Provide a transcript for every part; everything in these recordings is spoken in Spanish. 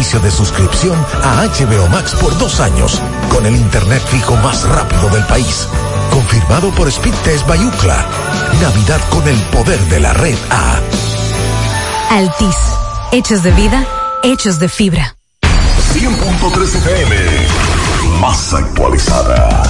beneficio de suscripción a HBO Max por dos años, con el internet fijo más rápido del país. Confirmado por Speedtest Bayucla. Navidad con el poder de la red A. Altis. Hechos de vida, hechos de fibra. 100.3 FM más actualizada.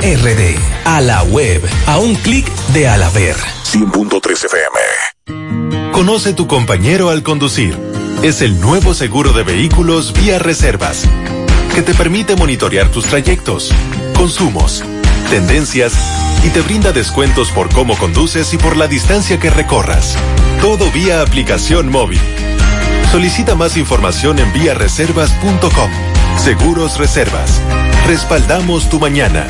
RD. A la web, a un clic de Alaver. 100.3 FM. Conoce tu compañero al conducir. Es el nuevo seguro de vehículos vía reservas, que te permite monitorear tus trayectos, consumos, tendencias y te brinda descuentos por cómo conduces y por la distancia que recorras. Todo vía aplicación móvil. Solicita más información en viareservas.com. Seguros Reservas. Respaldamos tu mañana.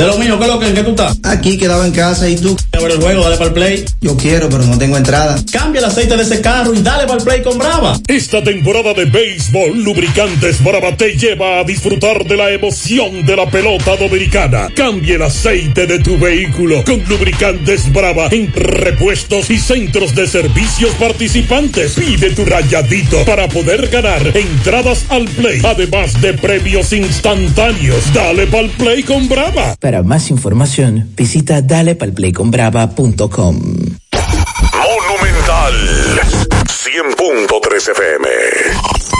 De lo mío, ¿qué es lo que, ¿en qué tú estás? Aquí quedaba en casa y tú. A ver el juego, dale para el play. Yo quiero, pero no tengo entrada. Cambia el aceite de ese carro y dale para el play con Brava. Esta temporada de béisbol, Lubricantes Brava te lleva a disfrutar de la emoción de la pelota dominicana. Cambia el aceite de tu vehículo con Lubricantes Brava en repuestos y centros de servicios participantes. Pide tu rayadito para poder ganar entradas al play, además de premios instantáneos. Dale para el play con Brava. Para más información, visita dalepalplayconbrava.com. Monumental 100.3 FM.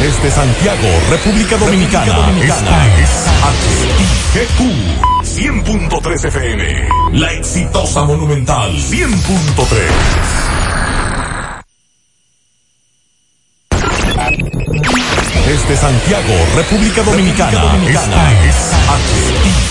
Desde Santiago, República Dominicana, esta es HIGQ 100.3 FM. La exitosa Monumental 100.3. Desde Santiago, República Dominicana, esta es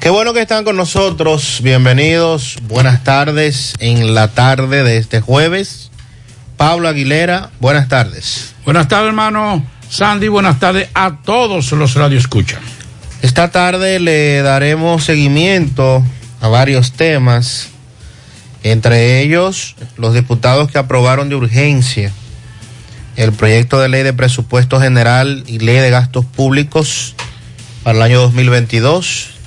Qué bueno que están con nosotros. Bienvenidos. Buenas tardes en la tarde de este jueves. Pablo Aguilera, buenas tardes. Buenas tardes, hermano Sandy. Buenas tardes a todos los radioescuchas. Esta tarde le daremos seguimiento a varios temas, entre ellos los diputados que aprobaron de urgencia el proyecto de ley de presupuesto general y ley de gastos públicos para el año 2022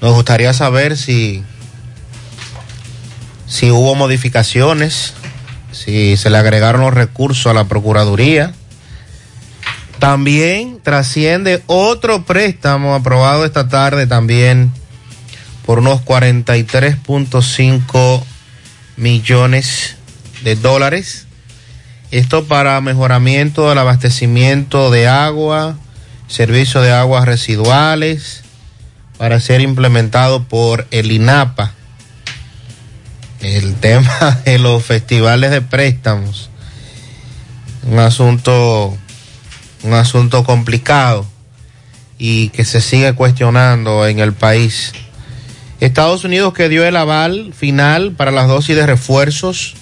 nos gustaría saber si, si hubo modificaciones, si se le agregaron los recursos a la Procuraduría. También trasciende otro préstamo aprobado esta tarde también por unos 43.5 millones de dólares. Esto para mejoramiento del abastecimiento de agua, servicio de aguas residuales, para ser implementado por el INAPA. El tema de los festivales de préstamos, un asunto, un asunto complicado y que se sigue cuestionando en el país. Estados Unidos que dio el aval final para las dosis de refuerzos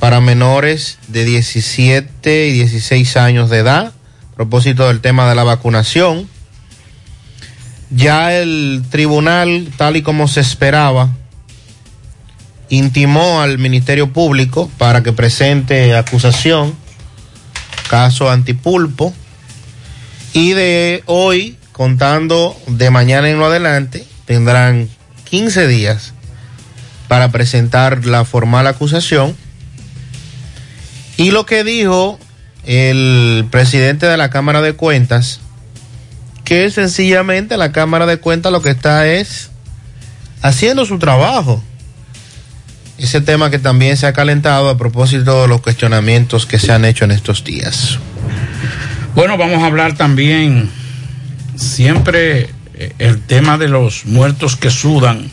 para menores de 17 y 16 años de edad, a propósito del tema de la vacunación. Ya el tribunal, tal y como se esperaba, intimó al Ministerio Público para que presente acusación, caso antipulpo, y de hoy contando de mañana en lo adelante, tendrán 15 días para presentar la formal acusación. Y lo que dijo el presidente de la Cámara de Cuentas, que sencillamente la Cámara de Cuentas lo que está es haciendo su trabajo. Ese tema que también se ha calentado a propósito de los cuestionamientos que se han hecho en estos días. Bueno, vamos a hablar también siempre eh, el tema de los muertos que sudan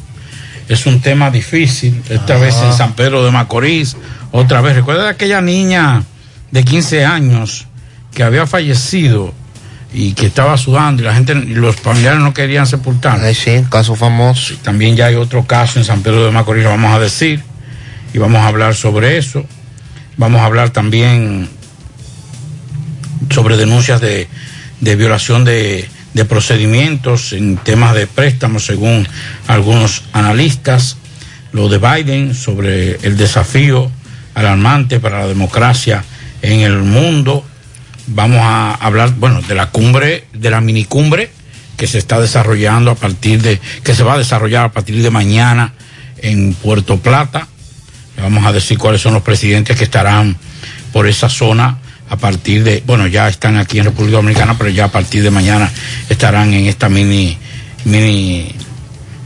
es un tema difícil, esta vez en San Pedro de Macorís, otra vez. ¿Recuerda aquella niña de 15 años que había fallecido y que estaba sudando y la gente, y los familiares no querían sepultar? Ay, sí, caso famoso. También ya hay otro caso en San Pedro de Macorís, lo vamos a decir, y vamos a hablar sobre eso. Vamos a hablar también sobre denuncias de, de violación de, de procedimientos en temas de préstamos, según algunos analistas, lo de Biden sobre el desafío alarmante para la democracia en el mundo. Vamos a hablar, bueno, de la cumbre, de la minicumbre que se está desarrollando a partir de, que se va a desarrollar a partir de mañana en Puerto Plata. Le vamos a decir cuáles son los presidentes que estarán por esa zona a partir de, bueno, ya están aquí en República Dominicana, pero ya a partir de mañana estarán en esta mini, mini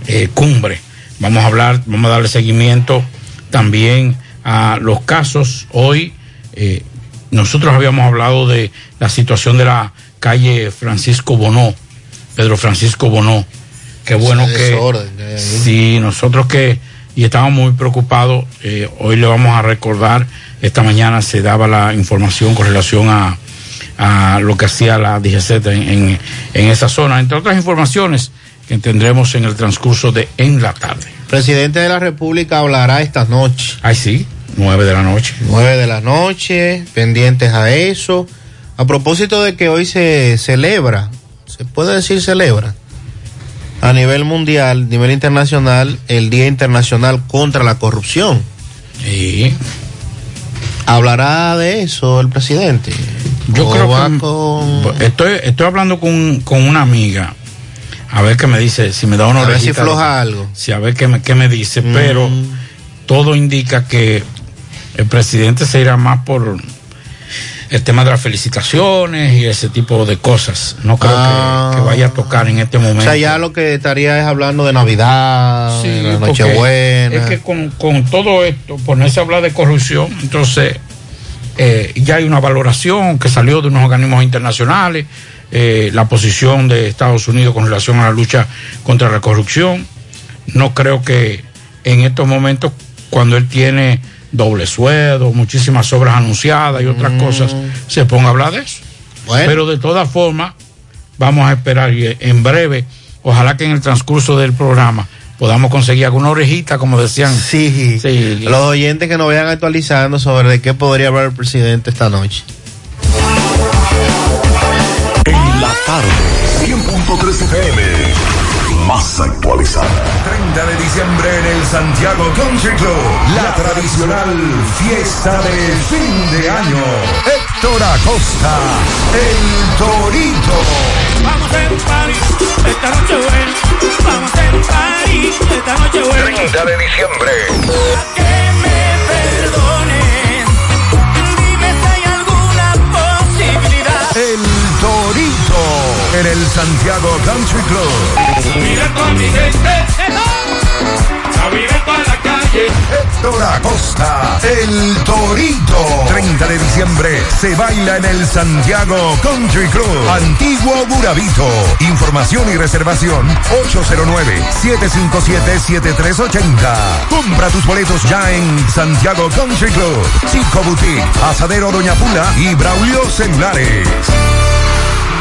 eh, cumbre. Vamos a hablar, vamos a darle seguimiento también a los casos. Hoy eh, nosotros habíamos hablado de la situación de la calle Francisco Bonó, Pedro Francisco Bonó. Qué bueno que... Sí, nosotros que... Y estábamos muy preocupados. Eh, hoy le vamos a recordar esta mañana se daba la información con relación a, a lo que hacía la DGZ en, en, en, esa zona, entre otras informaciones que tendremos en el transcurso de en la tarde. Presidente de la República hablará esta noche. Ay, sí, nueve de la noche. Nueve de la noche, pendientes a eso. A propósito de que hoy se celebra, se puede decir celebra, a nivel mundial, a nivel internacional, el Día Internacional contra la Corrupción. Sí. ¿Hablará de eso el presidente? Yo creo que con... estoy, estoy hablando con, con, una amiga. A ver qué me dice, si me da una A ver si floja algo. Sí, a ver qué me, qué me dice. Mm. Pero todo indica que el presidente se irá más por el tema de las felicitaciones y ese tipo de cosas. No creo ah. que, que, vaya a tocar en este momento. O sea, ya lo que estaría es hablando de Navidad, sí, de Nochebuena. Es que con, con, todo esto, ponerse a hablar de corrupción, entonces eh, ya hay una valoración que salió de unos organismos internacionales, eh, la posición de Estados Unidos con relación a la lucha contra la corrupción. No creo que en estos momentos, cuando él tiene doble sueldo, muchísimas obras anunciadas y otras mm. cosas, se ponga a hablar de eso. Bueno. Pero de todas formas, vamos a esperar y en breve, ojalá que en el transcurso del programa podamos conseguir alguna orejita, como decían. Sí, sí. Los oyentes que nos vayan actualizando sobre de qué podría hablar el presidente esta noche. En la tarde, 100.3 FM más actualizada. 30 de diciembre en el Santiago Country Club, la tradicional fiesta de fin de año. Héctor Acosta, el Torito. Vamos en París, esta noche buena. Vamos en París, esta noche buena. 30 de diciembre. Que me perdonen, en el Santiago Country Club. Mira con mi gente, a vivir la calle. Héctor Acosta, el Torito. 30 de diciembre se baila en el Santiago Country Club. Antiguo Burabito. Información y reservación 809-757-7380. Compra tus boletos ya en Santiago Country Club. Chico Boutique, Asadero Doña Pula y Braulio Celulares.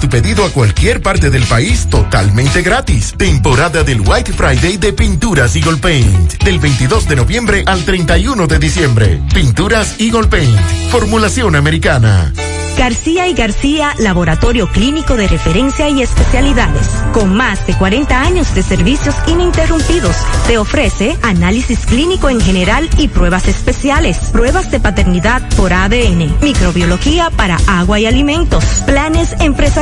tu pedido a cualquier parte del país totalmente gratis. Temporada del White Friday de Pinturas Eagle Paint. Del 22 de noviembre al 31 de diciembre. Pinturas Eagle Paint. Formulación americana. García y García, laboratorio clínico de referencia y especialidades. Con más de 40 años de servicios ininterrumpidos, te ofrece análisis clínico en general y pruebas especiales, pruebas de paternidad por ADN, microbiología para agua y alimentos, planes empresariales,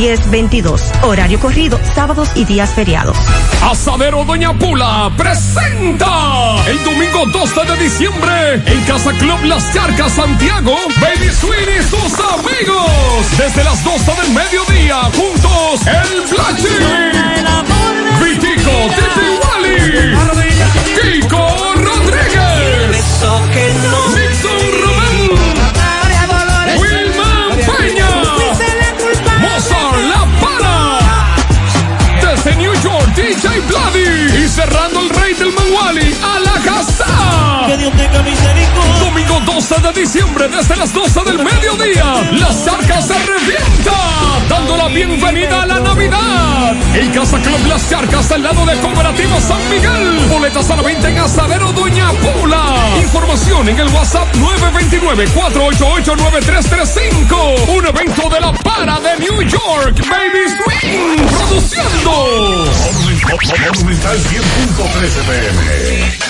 1-210-22. Horario corrido, sábados y días feriados. Asadero Doña Pula presenta el domingo 12 de diciembre en Casa Club Las Charcas Santiago, Baby Swing y sus amigos. Desde las 12 del mediodía, juntos, el Flachi, Vitico, Titi Wally, Kiko Rodríguez, diciembre, desde las 12 del mediodía, las arcas se revienta, dando la bienvenida a la Navidad. En Casa Club Las Charcas, al lado de Cooperativa San Miguel. Boletas a la venta en Asadero Doña Pula. Información en el WhatsApp 929-488-9335. Un evento de la para de New York, Baby Swing, produciendo. Monumental 100.13 pm.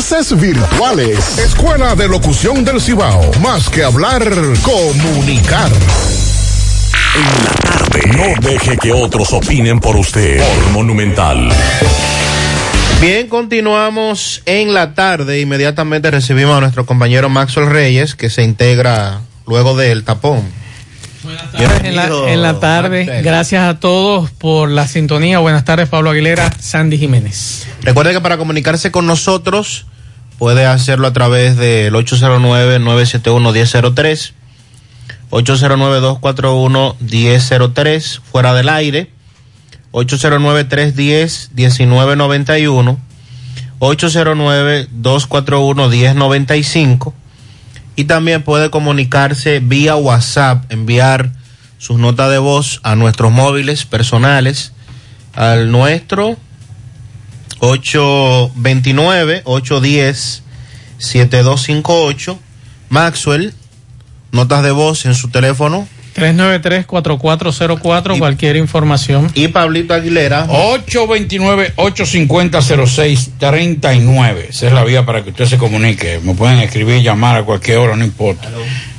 virtuales. Escuela de Locución del Cibao. Más que hablar, comunicar. En la tarde. No deje que otros opinen por usted. Por Monumental. Bien, continuamos en la tarde. Inmediatamente recibimos a nuestro compañero Maxwell Reyes, que se integra luego del tapón. En la, en la tarde, gracias a todos por la sintonía. Buenas tardes, Pablo Aguilera, Sandy Jiménez. Recuerde que para comunicarse con nosotros puede hacerlo a través del 809-971-1003, 809-241-1003, fuera del aire, 809-310-1991, 809-241-1095 y también puede comunicarse vía WhatsApp, enviar sus notas de voz a nuestros móviles personales, al nuestro 829-810-7258. Maxwell, notas de voz en su teléfono 393-4404, cualquier información. Y Pablito Aguilera. 829-850-0639. Esa es la vía para que usted se comunique. Me pueden escribir, llamar a cualquier hora, no importa.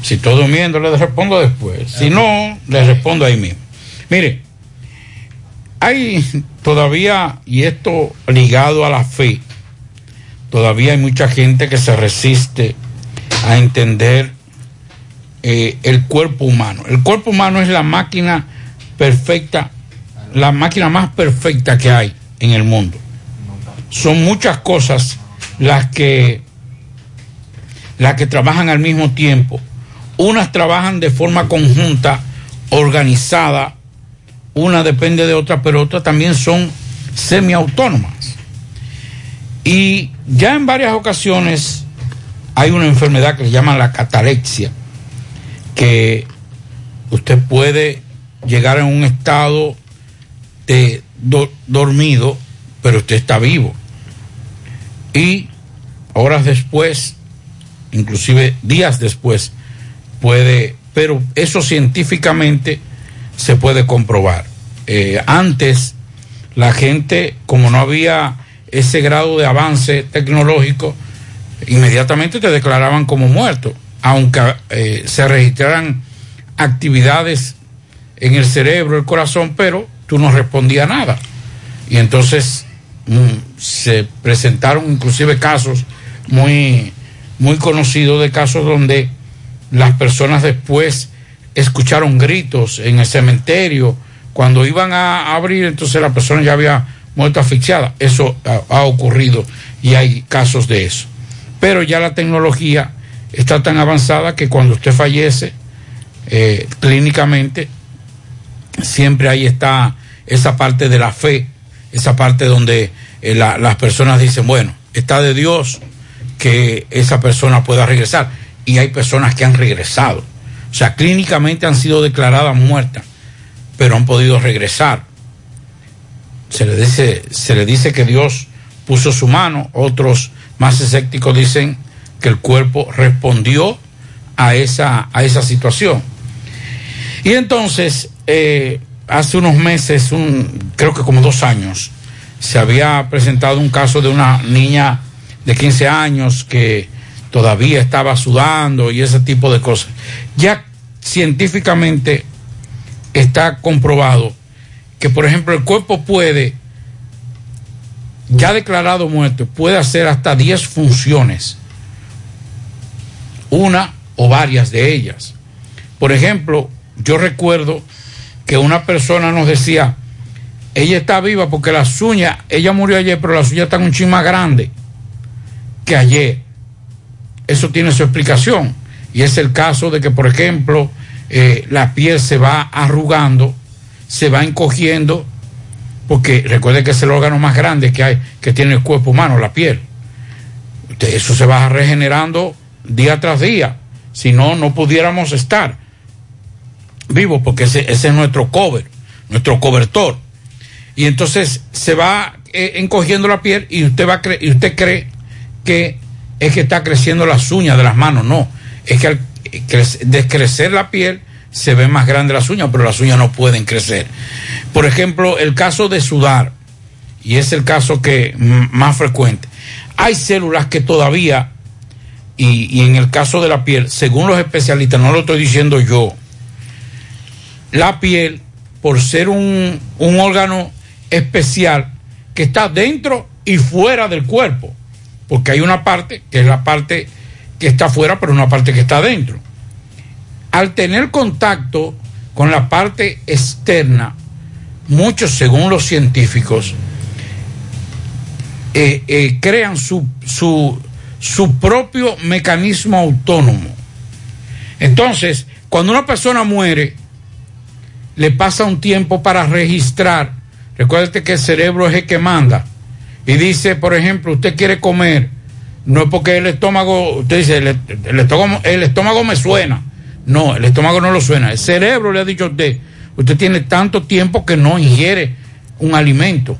Si estoy durmiendo, le respondo después. Si no, le respondo ahí mismo. Mire, hay todavía, y esto ligado a la fe, todavía hay mucha gente que se resiste a entender eh, el cuerpo humano. El cuerpo humano es la máquina perfecta, la máquina más perfecta que hay en el mundo. Son muchas cosas las que las que trabajan al mismo tiempo. Unas trabajan de forma conjunta, organizada, una depende de otra, pero otras también son semiautónomas. Y ya en varias ocasiones hay una enfermedad que se llama la catalexia, que usted puede llegar en un estado de dormido, pero usted está vivo. Y horas después, inclusive días después, puede, pero eso científicamente se puede comprobar. Eh, antes, la gente, como no había ese grado de avance tecnológico, inmediatamente te declaraban como muerto, aunque eh, se registraran actividades en el cerebro, el corazón, pero tú no respondías nada. Y entonces mm, se presentaron inclusive casos muy, muy conocidos de casos donde las personas después escucharon gritos en el cementerio. Cuando iban a abrir, entonces la persona ya había muerto asfixiada. Eso ha, ocurrido y hay casos de eso. Pero ya la tecnología está tan avanzada que cuando usted fallece eh, clínicamente, siempre ahí está esa parte de la fe, esa parte donde eh, las personas dicen, bueno, está de Dios que esa persona pueda regresar. Y hay personas que han regresado o sea, clínicamente han sido declaradas muertas, pero han podido regresar. Se le dice, se le dice que Dios puso su mano, otros más escépticos dicen que el cuerpo respondió a esa, a esa situación. Y entonces, eh, hace unos meses, un, creo que como dos años, se había presentado un caso de una niña de 15 años que todavía estaba sudando y ese tipo de cosas. Ya científicamente está comprobado que, por ejemplo, el cuerpo puede, ya declarado muerto, puede hacer hasta 10 funciones, una o varias de ellas. Por ejemplo, yo recuerdo que una persona nos decía, ella está viva porque las uñas, ella murió ayer, pero las uñas están un chin más grandes que ayer eso tiene su explicación. Y es el caso de que, por ejemplo, eh, la piel se va arrugando, se va encogiendo, porque recuerde que es el órgano más grande que hay, que tiene el cuerpo humano, la piel. Eso se va regenerando día tras día. Si no, no pudiéramos estar vivos, porque ese, es nuestro cover, nuestro cobertor. Y entonces se va eh, encogiendo la piel y usted va y usted cree que es que está creciendo las uñas de las manos, no, es que al descrecer la piel se ven más grandes las uñas, pero las uñas no pueden crecer. Por ejemplo, el caso de sudar, y es el caso que más frecuente, hay células que todavía, y, en el caso de la piel, según los especialistas, no lo estoy diciendo yo, la piel, por ser un, un órgano especial que está dentro y fuera del cuerpo, porque hay una parte que es la parte que está fuera, pero una parte que está dentro. Al tener contacto con la parte externa, muchos, según los científicos, eh, eh, crean su, su, su propio mecanismo autónomo. Entonces, cuando una persona muere, le pasa un tiempo para registrar. Recuérdate que el cerebro es el que manda y dice, por ejemplo, usted quiere comer, no es porque el estómago, usted dice, el, estómago, el estómago me suena. No, el estómago no lo suena. El cerebro le ha dicho a usted, usted tiene tanto tiempo que no ingiere un alimento.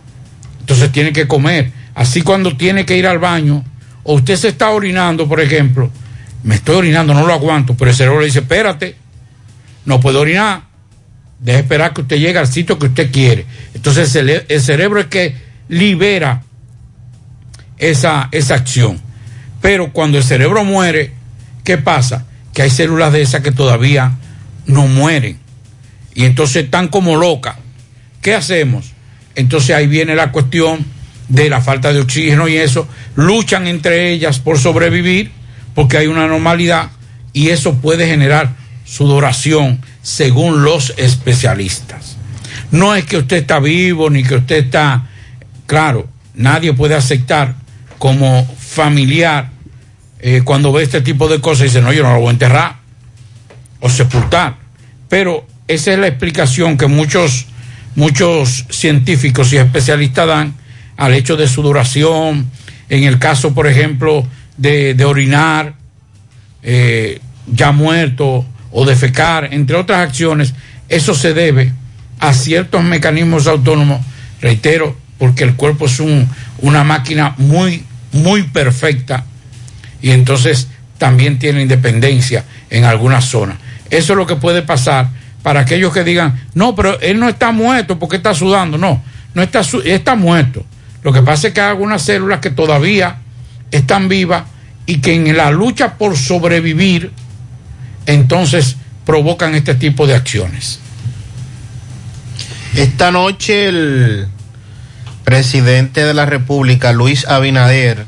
Entonces tiene que comer. Así cuando tiene que ir al baño, o usted se está orinando, por ejemplo, me estoy orinando, no lo aguanto, pero el cerebro le dice, espérate, no puede orinar, deje esperar que usted llegue al sitio que usted quiere. Entonces el cerebro es que libera esa, esa acción. Pero cuando el cerebro muere, ¿qué pasa? Que hay células de esas que todavía no mueren. Y entonces están como locas. ¿Qué hacemos? Entonces ahí viene la cuestión de la falta de oxígeno y eso. Luchan entre ellas por sobrevivir porque hay una normalidad y eso puede generar sudoración según los especialistas. No es que usted está vivo ni que usted está, claro, nadie puede aceptar como familiar eh, cuando ve este tipo de cosas dice, no, yo no lo voy a enterrar o sepultar. Pero esa es la explicación que muchos, muchos científicos y especialistas dan al hecho de sudoración, en el caso, por ejemplo, de, de orinar eh, ya muerto o defecar, entre otras acciones, eso se debe a ciertos mecanismos autónomos, reitero, porque el cuerpo es un, una máquina muy, muy perfecta y entonces también tiene independencia en algunas zonas. Eso es lo que puede pasar para aquellos que digan, no, pero él no está muerto porque está sudando. No, no está, está muerto. Lo que pasa es que hay algunas células que todavía están vivas y que en la lucha por sobrevivir, entonces provocan este tipo de acciones. Esta noche el presidente de la República, Luis Abinader,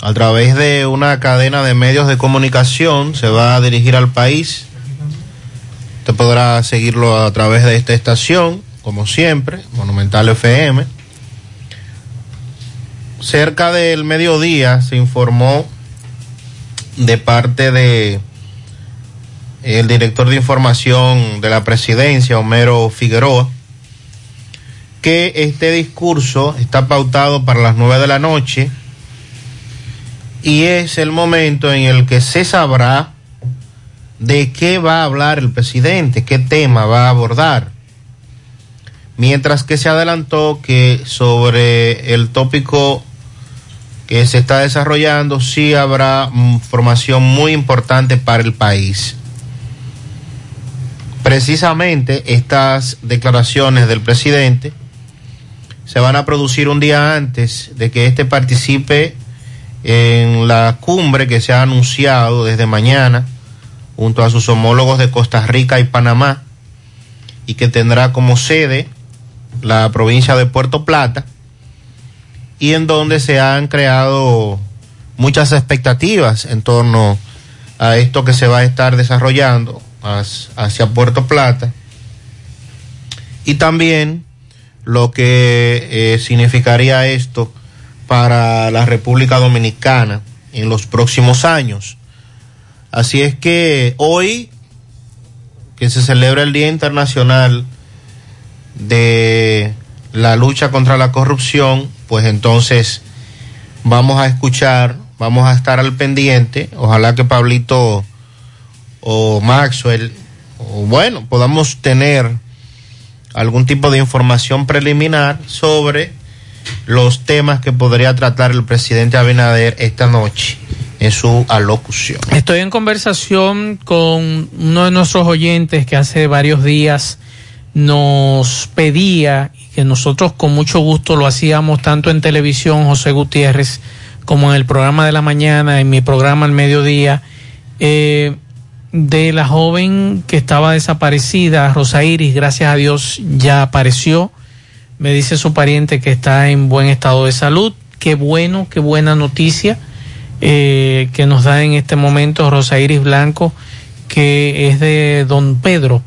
a través de una cadena de medios de comunicación, se va a dirigir al país. Usted podrá seguirlo a través de esta estación, como siempre, Monumental FM. Cerca del mediodía se informó de parte de el director de información de la presidencia, Homero Figueroa, que este discurso está pautado para las nueve de la noche y es el momento en el que se sabrá de qué va a hablar el presidente, qué tema va a abordar. Mientras que se adelantó que sobre el tópico que se está desarrollando sí habrá información muy importante para el país. Precisamente estas declaraciones del presidente se van a producir un día antes de que éste participe en la cumbre que se ha anunciado desde mañana junto a sus homólogos de Costa Rica y Panamá y que tendrá como sede la provincia de Puerto Plata y en donde se han creado muchas expectativas en torno a esto que se va a estar desarrollando hacia Puerto Plata. Y también lo que eh, significaría esto para la República Dominicana en los próximos años. Así es que hoy, que se celebra el Día Internacional de la lucha contra la corrupción, pues entonces vamos a escuchar, vamos a estar al pendiente, ojalá que Pablito o Maxwell, o bueno, podamos tener algún tipo de información preliminar sobre los temas que podría tratar el presidente Abinader esta noche en su alocución. Estoy en conversación con uno de nuestros oyentes que hace varios días nos pedía que nosotros con mucho gusto lo hacíamos tanto en televisión, José Gutiérrez, como en el programa de la mañana, en mi programa al mediodía, eh, de la joven que estaba desaparecida, Rosa Iris, gracias a Dios ya apareció me dice su pariente que está en buen estado de salud. Qué bueno, qué buena noticia eh, que nos da en este momento Rosa Iris Blanco, que es de don Pedro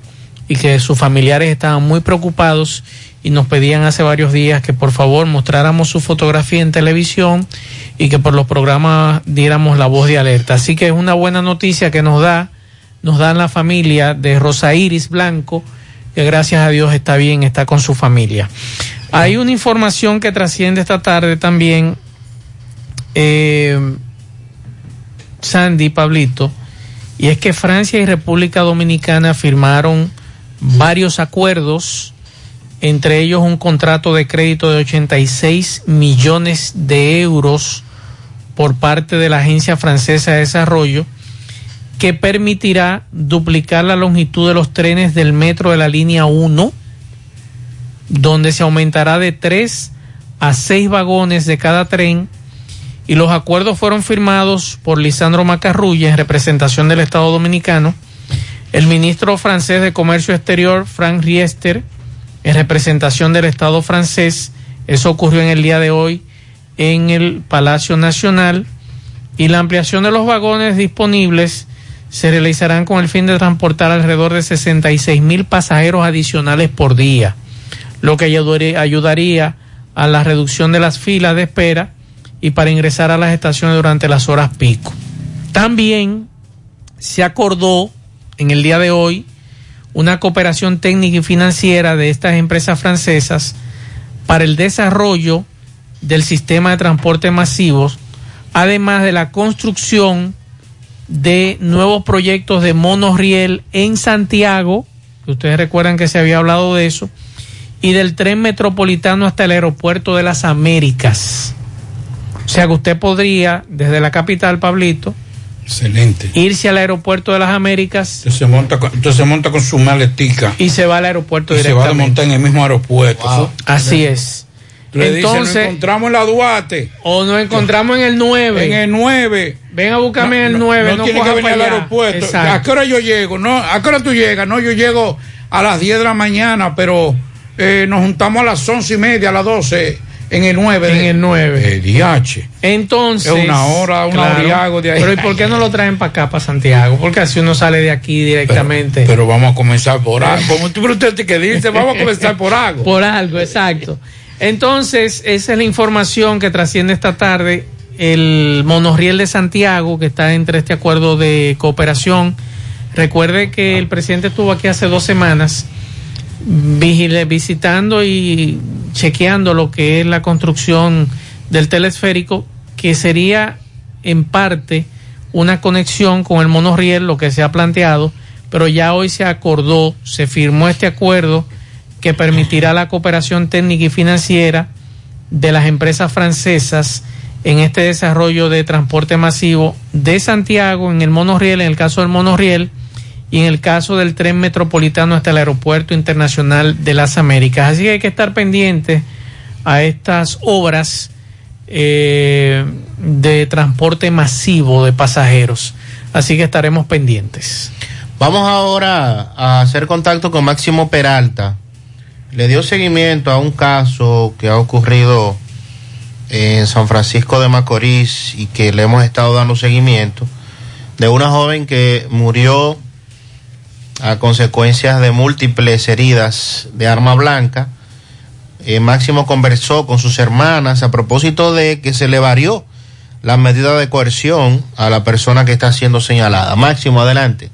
y que sus familiares estaban muy preocupados y nos pedían hace varios días que por favor mostráramos su fotografía en televisión y que por los programas diéramos la voz de alerta. Así que es una buena noticia que nos da, nos da la familia de Rosa Iris Blanco, que gracias a Dios está bien, está con su familia. Hay una información que trasciende esta tarde también, eh, Sandy, Pablito, y es que Francia y República Dominicana firmaron varios acuerdos, entre ellos un contrato de crédito de 86 millones de euros por parte de la Agencia Francesa de Desarrollo que permitirá duplicar la longitud de los trenes del metro de la línea 1, donde se aumentará de 3 a 6 vagones de cada tren y los acuerdos fueron firmados por Lisandro Macarrulla en representación del Estado Dominicano, el ministro francés de Comercio Exterior, Frank Riester, en representación del Estado francés, eso ocurrió en el día de hoy en el Palacio Nacional, y la ampliación de los vagones disponibles se realizarán con el fin de transportar alrededor de 66 mil pasajeros adicionales por día, lo que ayudaría a la reducción de las filas de espera y para ingresar a las estaciones durante las horas pico. También se acordó en el día de hoy una cooperación técnica y financiera de estas empresas francesas para el desarrollo del sistema de transporte masivos, además de la construcción de nuevos proyectos de monorriel en Santiago, que ustedes recuerdan que se había hablado de eso, y del tren metropolitano hasta el aeropuerto de las Américas. O sea que usted podría, desde la capital, Pablito, Excelente. irse al aeropuerto de las Américas. Entonces se monta con, entonces se monta con su maletica. Y se va al aeropuerto y se va a montar en el mismo aeropuerto. Wow. Así es. Le Entonces, dice, nos encontramos en la Duarte. O nos encontramos en el 9. En el 9. Ven a buscarme en el 9. No, no, no tiene que venir al aeropuerto. Exacto. ¿A qué hora yo llego? No, ¿A qué hora tú llegas? No, yo llego a las 10 de la mañana, pero eh, nos juntamos a las 11 y media, a las 12 en el 9. En el 9. El DH. Entonces. Es una hora, una claro, hora y algo de ahí. Pero ¿y por qué no lo traen para acá, para Santiago? Porque así uno sale de aquí directamente. Pero, pero vamos a comenzar por algo. Como tú usted que dice, vamos a comenzar por algo. por algo, exacto. Entonces, esa es la información que trasciende esta tarde. El monorriel de Santiago, que está entre este acuerdo de cooperación. Recuerde que el presidente estuvo aquí hace dos semanas visitando y chequeando lo que es la construcción del telesférico, que sería en parte una conexión con el monorriel, lo que se ha planteado, pero ya hoy se acordó, se firmó este acuerdo que permitirá la cooperación técnica y financiera de las empresas francesas en este desarrollo de transporte masivo de Santiago en el monorriel, en el caso del monorriel, y en el caso del tren metropolitano hasta el Aeropuerto Internacional de las Américas. Así que hay que estar pendientes a estas obras eh, de transporte masivo de pasajeros. Así que estaremos pendientes. Vamos ahora a hacer contacto con Máximo Peralta. Le dio seguimiento a un caso que ha ocurrido en San Francisco de Macorís y que le hemos estado dando seguimiento de una joven que murió a consecuencias de múltiples heridas de arma blanca. Eh, Máximo conversó con sus hermanas a propósito de que se le varió la medida de coerción a la persona que está siendo señalada. Máximo, adelante.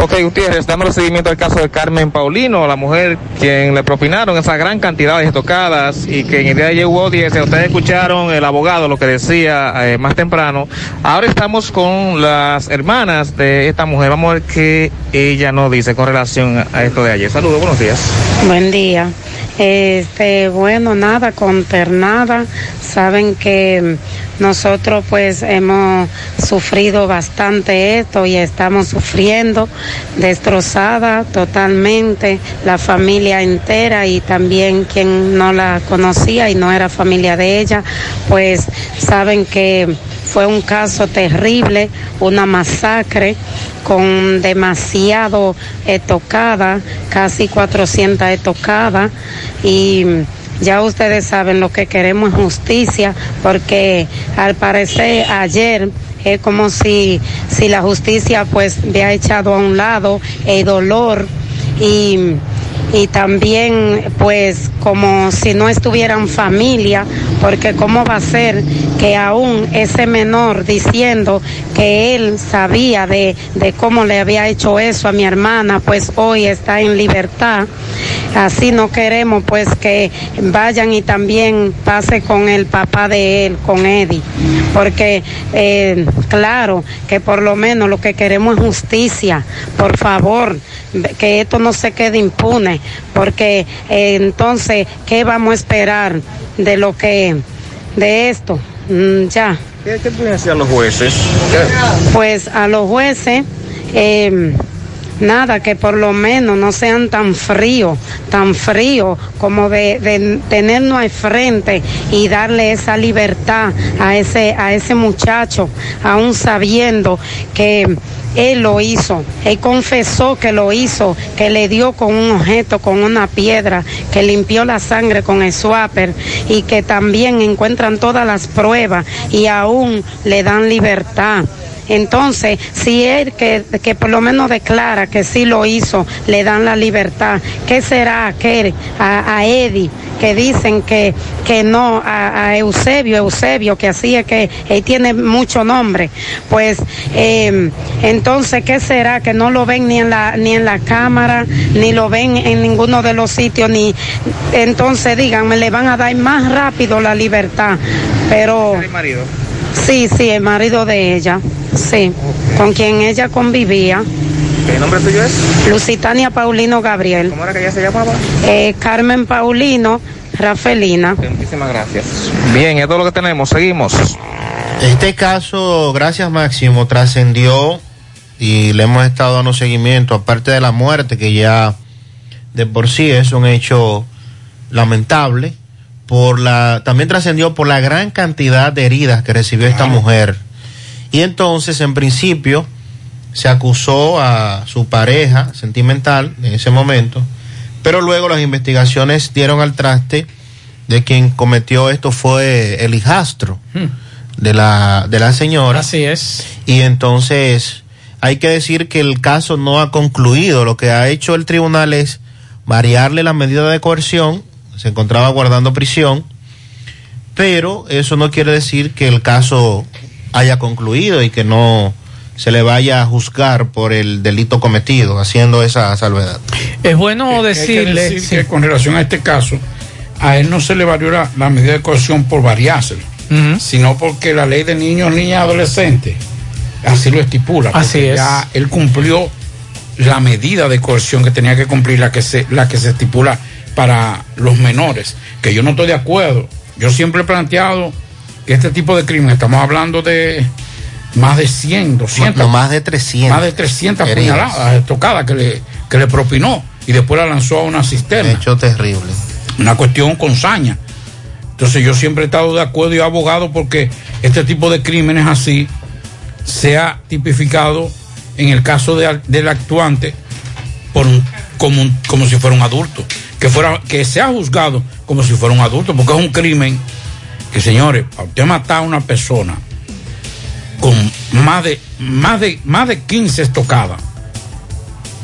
Ok, Gutiérrez, dándole seguimiento al caso de Carmen Paulino, la mujer quien le propinaron esa gran cantidad de estocadas y que en el día de ayer hubo audiencia. Ustedes escucharon el abogado lo que decía eh, más temprano. Ahora estamos con las hermanas de esta mujer. Vamos a ver qué ella nos dice con relación a esto de ayer. Saludos, buenos días. Buen día. Este, bueno, nada, consternada. Saben que nosotros pues hemos sufrido bastante esto y estamos sufriendo, destrozada totalmente la familia entera y también quien no la conocía y no era familia de ella, pues saben que fue un caso terrible, una masacre con demasiado tocada, casi 400 tocadas y ya ustedes saben lo que queremos es justicia, porque al parecer ayer es como si, si la justicia pues había echado a un lado el dolor y y también pues como si no estuvieran familia, porque cómo va a ser que aún ese menor diciendo que él sabía de, de cómo le había hecho eso a mi hermana, pues hoy está en libertad. Así no queremos pues que vayan y también pase con el papá de él, con Eddie, porque eh, claro que por lo menos lo que queremos es justicia, por favor, que esto no se quede impune, porque eh, entonces, ¿qué vamos a esperar de lo que, de esto? mm, ya. ¿Qué, qué pueden hacer los jueces? Pues a los jueces, eh, nada, que por lo menos no sean tan fríos, tan fríos como de, de tenernos al frente y darle esa libertad a ese, a ese muchacho, aún sabiendo que él lo hizo, él confesó que lo hizo, que le dio con un objeto, con una piedra, que limpió la sangre con el swapper y que también encuentran todas las pruebas y aún le dan libertad. Entonces, si él que, que por lo menos declara que sí lo hizo, le dan la libertad, ¿qué será aquel, a, a Eddie, que dicen que, que no, a, a Eusebio, Eusebio, que así es que él tiene mucho nombre? Pues, eh, entonces, ¿qué será? Que no lo ven ni en la, ni en la cámara, ni lo ven en ninguno de los sitios, ni, entonces díganme, le van a dar más rápido la libertad, pero... ¿El marido? Sí, sí, el marido de ella, sí, con quien ella convivía. ¿Qué nombre tuyo es? Lusitania Paulino Gabriel. ¿Cómo era que ella se llamaba? Eh, Carmen Paulino Rafelina. Muchísimas gracias. Bien, es todo lo que tenemos. Seguimos. Este caso, gracias Máximo, trascendió y le hemos estado dando seguimiento, aparte de la muerte, que ya de por sí es un hecho lamentable, por la, también trascendió por la gran cantidad de heridas que recibió esta mujer. Y entonces, en principio, se acusó a su pareja sentimental en ese momento, pero luego las investigaciones dieron al traste de quien cometió esto fue el hijastro de la, de la señora. Así es. Y entonces hay que decir que el caso no ha concluido. Lo que ha hecho el tribunal es variarle la medida de coerción. Se encontraba guardando prisión. Pero eso no quiere decir que el caso haya concluido y que no se le vaya a juzgar por el delito cometido, haciendo esa salvedad. Es bueno que decirle decir que con relación a este caso, a él no se le varió la, la medida de coerción por variárselo, sino porque la ley de niños, niñas y adolescentes así lo estipula. Así porque es. Ya él cumplió la medida de coerción que tenía que cumplir, la que se, la que se estipula para los menores, que yo no estoy de acuerdo. Yo siempre he planteado que este tipo de crimen, estamos hablando de más de 100, 200. No, más de 300. Más de 300 heridas. puñaladas, estocadas que le, que le propinó y después la lanzó a una cisterna. Hecho terrible. Una cuestión con saña. Entonces yo siempre he estado de acuerdo y abogado porque este tipo de crímenes así se ha tipificado en el caso de- del actuante por un- como, un- como si fuera un adulto. Que, fuera, que sea juzgado como si fuera un adulto, porque es un crimen que, señores, para usted matar a una persona con más de, más de, más de 15 estocadas,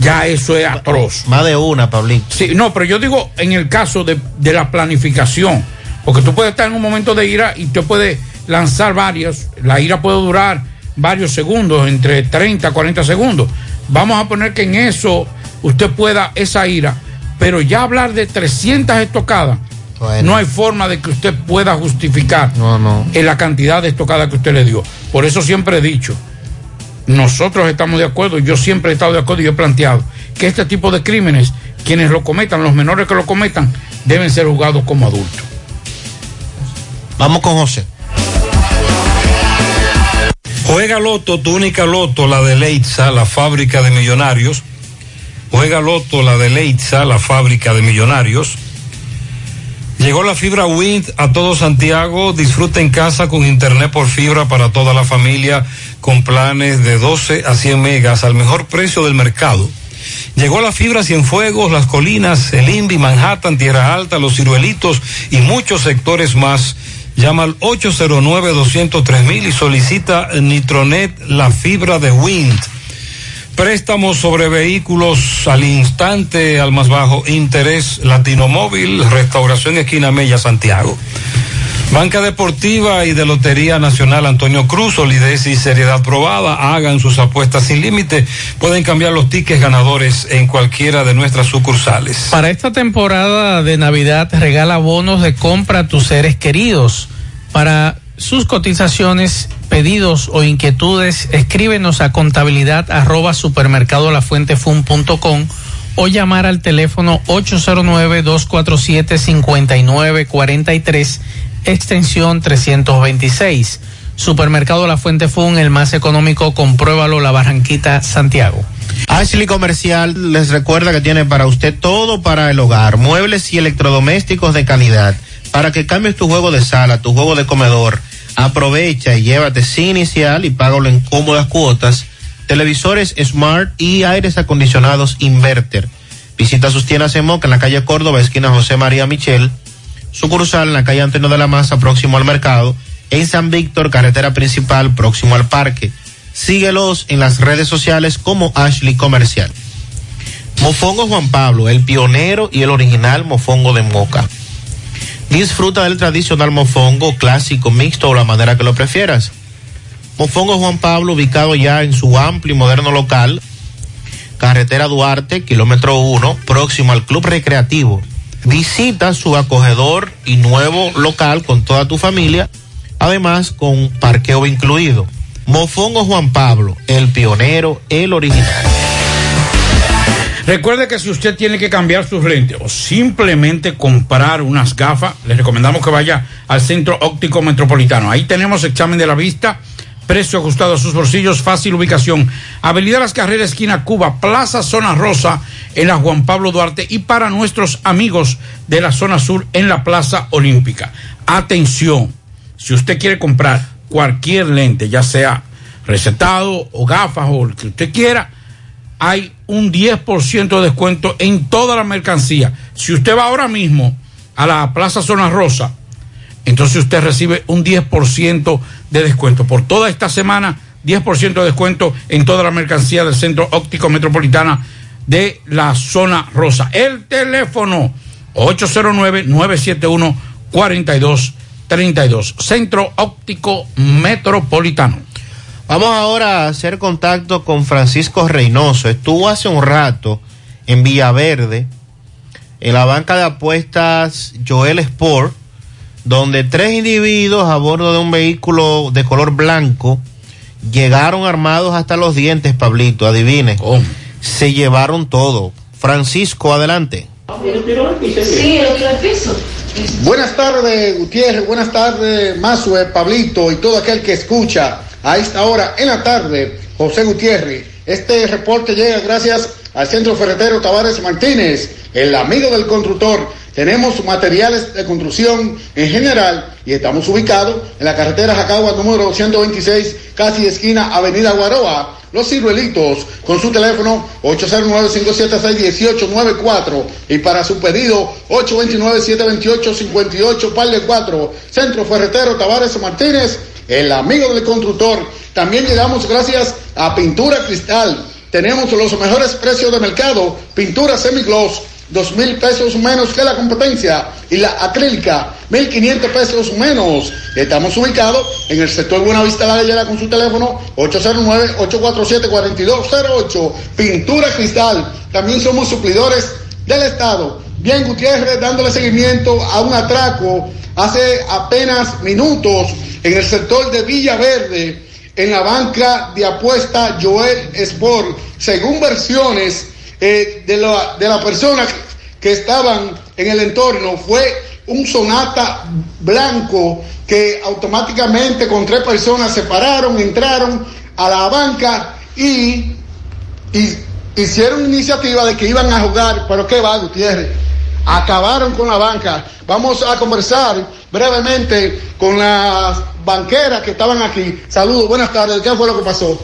ya eso es atroz. Más de una, Pablito. Sí, no, pero yo digo en el caso de, de la planificación, porque tú puedes estar en un momento de ira y te puede lanzar varios, la ira puede durar varios segundos, entre 30 a 40 segundos. Vamos a poner que en eso usted pueda esa ira, pero ya hablar de 300 estocadas, no hay forma de que usted pueda justificar en la cantidad de estocadas que usted le dio. Por eso siempre he dicho, nosotros estamos de acuerdo, yo siempre he estado de acuerdo y he planteado que este tipo de crímenes, quienes lo cometan, los menores que lo cometan, deben ser juzgados como adultos. Vamos con José. Juega Loto, tu única Loto, la de Leitza, la fábrica de millonarios. Juega Loto, la de Leitza, la fábrica de millonarios. Llegó la fibra Wind a todo Santiago. Disfruta en casa con internet por fibra para toda la familia con planes de 12 a 100 megas al mejor precio del mercado. Llegó la fibra Cienfuegos, Las Colinas, el Invi, Manhattan, Tierra Alta, Los Ciruelitos y muchos sectores más. Llama al 809-203 y solicita Nitronet, la fibra de Wind. Préstamos sobre vehículos al instante, al más bajo interés, Latino Móvil, Restauración Esquina Mella, Santiago. Banca Deportiva y de Lotería Nacional Antonio Cruz, solidez y seriedad probada. Hagan sus apuestas sin límite. Pueden cambiar los tickets ganadores en cualquiera de nuestras sucursales. Para esta temporada de Navidad regala bonos de compra a tus seres queridos. Para sus cotizaciones, pedidos o inquietudes, escríbenos a contabilidad arroba supermercadolafuentefun.com o llamar al teléfono 809-247-5943 extensión 326. Supermercado La Fuente Fun, el más económico, compruébalo, La Barranquita, Santiago. Ashley Comercial les recuerda que tiene para usted todo para el hogar, muebles y electrodomésticos de calidad, para que cambies tu juego de sala, tu juego de comedor. Aprovecha y llévate sin inicial y págalo en cómodas cuotas. Televisores Smart y aires acondicionados Inverter. Visita sus tiendas en Moca en la calle Córdoba, esquina José María Michel. Sucursal en la calle Antonio de la Maza, próximo al mercado. En San Víctor, carretera principal, próximo al parque. Síguelos en las redes sociales como Ashley Comercial. Mofongo Juan Pablo, el pionero y el original mofongo de Moca. Disfruta del tradicional mofongo clásico, mixto o la manera que lo prefieras. Mofongo Juan Pablo, ubicado ya en su amplio y moderno local, carretera Duarte, kilómetro 1, próximo al Club Recreativo. Visita su acogedor y nuevo local con toda tu familia, además con parqueo incluido. Mofongo Juan Pablo, el pionero, el original. Recuerde que si usted tiene que cambiar sus lentes o simplemente comprar unas gafas, le recomendamos que vaya al Centro Óptico Metropolitano. Ahí tenemos examen de la vista, precio ajustado a sus bolsillos, fácil ubicación. Avenida Las Carreras, esquina Cuba, Plaza Zona Rosa, en la Juan Pablo Duarte y para nuestros amigos de la zona sur en la Plaza Olímpica. Atención, si usted quiere comprar cualquier lente, ya sea recetado o gafas o el que usted quiera, hay un 10% de descuento en toda la mercancía. Si usted va ahora mismo a la Plaza Zona Rosa, entonces usted recibe un 10% de descuento. Por toda esta semana, 10% de descuento en toda la mercancía del Centro Óptico Metropolitana de la Zona Rosa. El teléfono 809-971-4232. Centro Óptico Metropolitano. Vamos ahora a hacer contacto con Francisco Reynoso. Estuvo hace un rato en Villaverde, en la banca de apuestas Joel Sport, donde tres individuos a bordo de un vehículo de color blanco llegaron armados hasta los dientes, Pablito, adivine. Se llevaron todo. Francisco, adelante. Sí, piso. Buenas tardes, Gutiérrez. Buenas tardes, Mazue, Pablito y todo aquel que escucha a esta hora en la tarde, José Gutiérrez. Este reporte llega gracias al Centro Ferretero Tavares Martínez, el amigo del constructor. Tenemos materiales de construcción en general y estamos ubicados en la carretera Jacagua número 226, casi esquina Avenida Guaroa. Los ciruelitos con su teléfono 809-576-1894 y para su pedido 829-728-58 par de 4 Centro Ferretero Tavares Martínez, el amigo del constructor. También llegamos gracias a Pintura Cristal. Tenemos los mejores precios de mercado. Pintura semigloss, dos mil pesos menos que la competencia. Y la acrílica, mil quinientos pesos menos. Estamos ubicados en el sector Buenavista La Gallera con su teléfono 809-847-4208. Pintura Cristal. También somos suplidores del Estado. Bien, Gutiérrez, dándole seguimiento a un atraco hace apenas minutos en el sector de Villaverde, en la banca de apuesta Joel Sport. Según versiones eh, de, la, de la persona que estaban en el entorno, fue un sonata blanco que automáticamente con tres personas se pararon, entraron a la banca y, hicieron iniciativa de que iban a jugar, pero qué va, Gutiérrez. Acabaron con la banca. Vamos a conversar brevemente con las banqueras que estaban aquí. Saludos, buenas tardes. ¿Qué fue lo que pasó?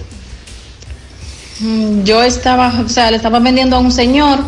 Mm, Yo estaba, o sea, le estaba vendiendo a un señor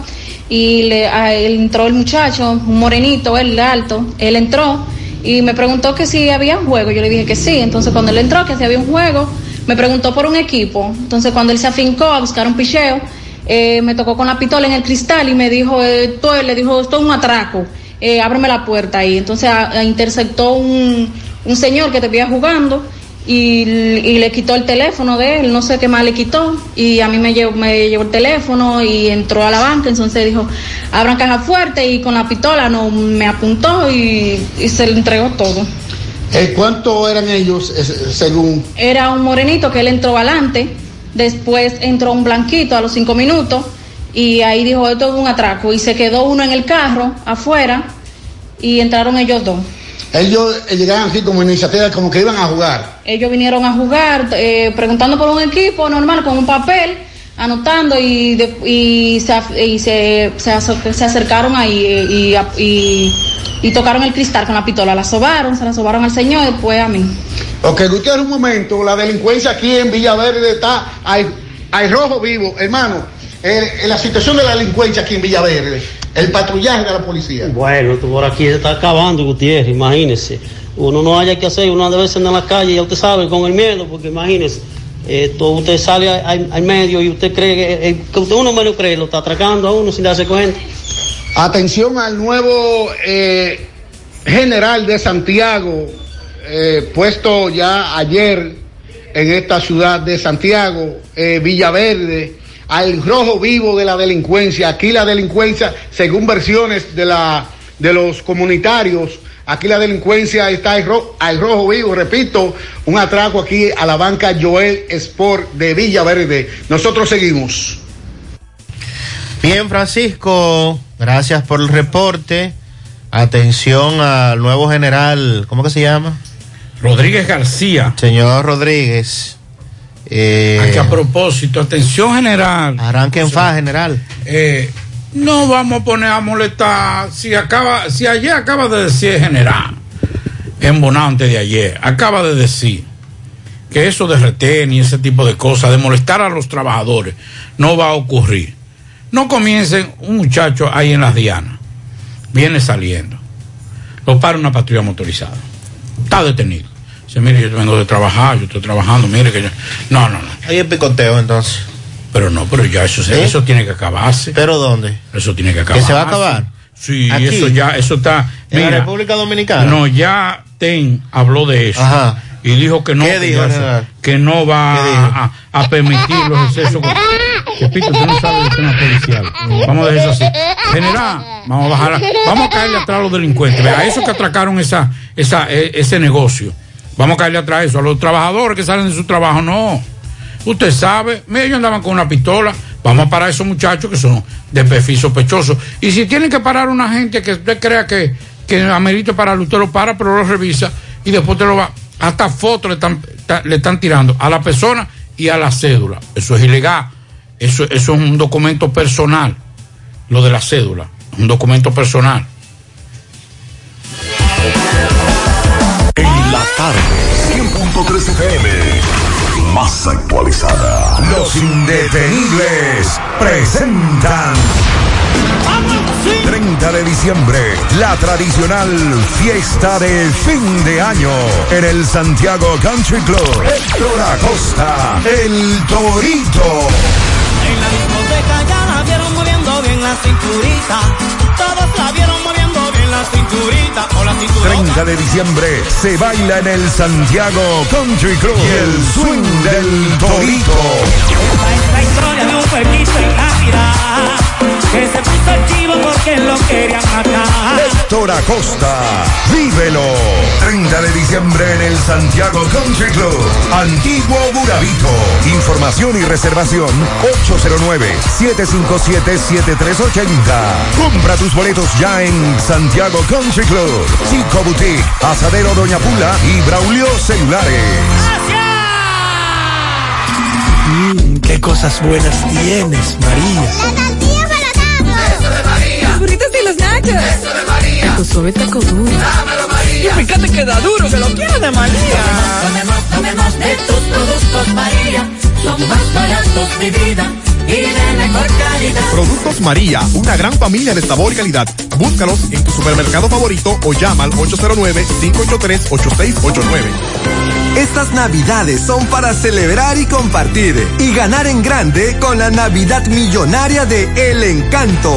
y le él entró el muchacho, un morenito, él alto, él entró y me preguntó que si había un juego. Yo le dije que sí. Entonces cuando él entró, que si había un juego, me preguntó por un equipo. Entonces cuando él se afincó a buscar un picheo, eh, me tocó con la pistola en el cristal y me dijo, eh, le dijo, esto es un atraco, eh, ábreme la puerta ahí. Entonces interceptó un, un señor que te veía jugando y, y le quitó el teléfono de él, no sé qué más le quitó, y a mí me llevó, me llevó el teléfono y entró a la banca, entonces dijo, abran caja fuerte y con la pistola no me apuntó y, y se le entregó todo. Eh, ¿Cuánto eran ellos según? Era un morenito que él entró adelante, después entró un blanquito a los cinco minutos y ahí dijo esto es un atraco y se quedó uno en el carro afuera y entraron ellos dos. Ellos eh, llegaron aquí como iniciativa, como que iban a jugar. Ellos vinieron a jugar, eh, preguntando por un equipo normal, con un papel, anotando y, de- y, se, y se, se acer- se acercaron ahí eh, y, y- y tocaron el cristal con la pistola. La sobaron, se la sobaron al señor y después a mí. Ok, Gutiérrez, un momento, la delincuencia aquí en Villaverde está, hay, hay rojo vivo, hermano. eh, la situación de la delincuencia aquí en Villaverde, el patrullaje de la policía. Bueno, por aquí se está acabando, Gutiérrez, imagínese. Uno no haya que hacer, uno debe ser en la calle, ya usted sabe, con el miedo, porque imagínese, esto, usted sale al, al medio y usted cree que, eh, que usted uno menos cree, lo está atracando a uno sin darse cuenta. Atención al nuevo eh, general de Santiago, eh, puesto ya ayer en esta ciudad de Santiago, eh, Villaverde, al rojo vivo de la delincuencia. Aquí la delincuencia, según versiones de, la, de los comunitarios, aquí la delincuencia está al, ro- al rojo vivo, repito, un atraco aquí a la banca Joel Sport de Villaverde. Nosotros seguimos. Bien, Francisco, gracias por el reporte. Atención al nuevo general, ¿cómo que se llama? Rodríguez García. Señor Rodríguez. Eh, Aquí a propósito, atención general. Arranque en fa, general. Eh, no vamos a poner a molestar. Si acaba, si ayer acaba de decir el general, en Bonante de ayer, acaba de decir que eso de retén y ese tipo de cosas, de molestar a los trabajadores, no va a ocurrir. No comiencen un muchacho ahí en las Dianas, viene saliendo, lo para una patrulla motorizada, está detenido. Dice, mire, yo vengo de trabajar, yo estoy trabajando, mire que yo... No, no, no. Ahí el picoteo entonces. Pero no, pero ya eso, se- ¿Eh? eso tiene que acabarse. ¿Pero dónde? Eso tiene que acabar. ¿Que se va a acabar? Sí, Aquí. eso ya, eso está. ¿En la República Dominicana? No, ya Ten habló de eso. Ajá. Y dijo que no, ¿Qué que, dijo, ya se- general? que no va a, permitir los excesos. Repito, usted no sabe del tema policial. Vamos a dejar eso así. General, vamos a bajar, vamos a caerle atrás a los delincuentes. A esos que atracaron esa, esa, e- ese negocio. Vamos a caerle atrás a eso. A los trabajadores que salen de su trabajo, no. Usted sabe, mira, ellos andaban con una pistola. Vamos a parar a esos muchachos que son de perfil sospechoso. Y si tienen que parar una gente que usted crea que, que amerita pararlo, usted lo para, pero lo revisa y después te lo va. Hasta fotos le están, le están tirando a la persona y a la cédula. Eso es ilegal. Eso, eso es un documento personal. Lo de la cédula. Un documento personal. En la tarde, 100.3 FM. Más actualizada. Los indetenibles presentan. 30 de diciembre, la tradicional fiesta de fin de año en el Santiago Country Club. Héctor Acosta, el Torito. En la discoteca ya la vieron moviendo bien la cinturita. Todos la vieron moviendo bien la cinturita. O la cinturita. 30 de diciembre se baila en el Santiago Country Club. Y el swing del Torito. La historia de un pueblito en Navidad. Que se puso chivo porque lo querían matar. Héctor Acosta, vívelo. 30 de diciembre en el Santiago Country Club. Antiguo Burabito. Información y reservación 809-757-7380. Compra tus boletos ya en Santiago Country Club. Chico Boutique, Asadero Doña Pula y Braulio Celulares. Mmm, qué cosas buenas tienes, María. Burritos y los nachos. Eso de María. Taco suave, taco duro. Dámelo, María. Y fíjate que da duro, que lo quiero de María. Tomemos, tomemos de tus productos, María. Son más baratos de vida y de mejor calidad. Productos María, una gran familia de sabor y calidad. Búscalos en tu supermercado favorito o llama al 809-583-8689. Estas navidades son para celebrar y compartir y ganar en grande con la Navidad Millonaria de El Encanto.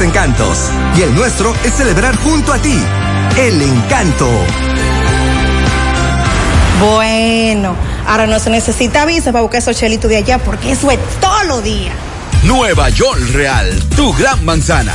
encantos y el nuestro es celebrar junto a ti. El Encanto. Bueno, ahora no se necesita visa para buscar esos chelitos de allá porque eso es todo lo día. Nueva York Real, tu gran manzana.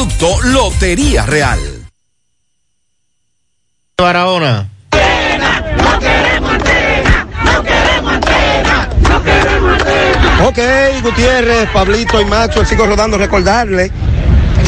Lotería Real. Barahona. Ok, Gutiérrez, Pablito y Macho, sigo rodando, recordarle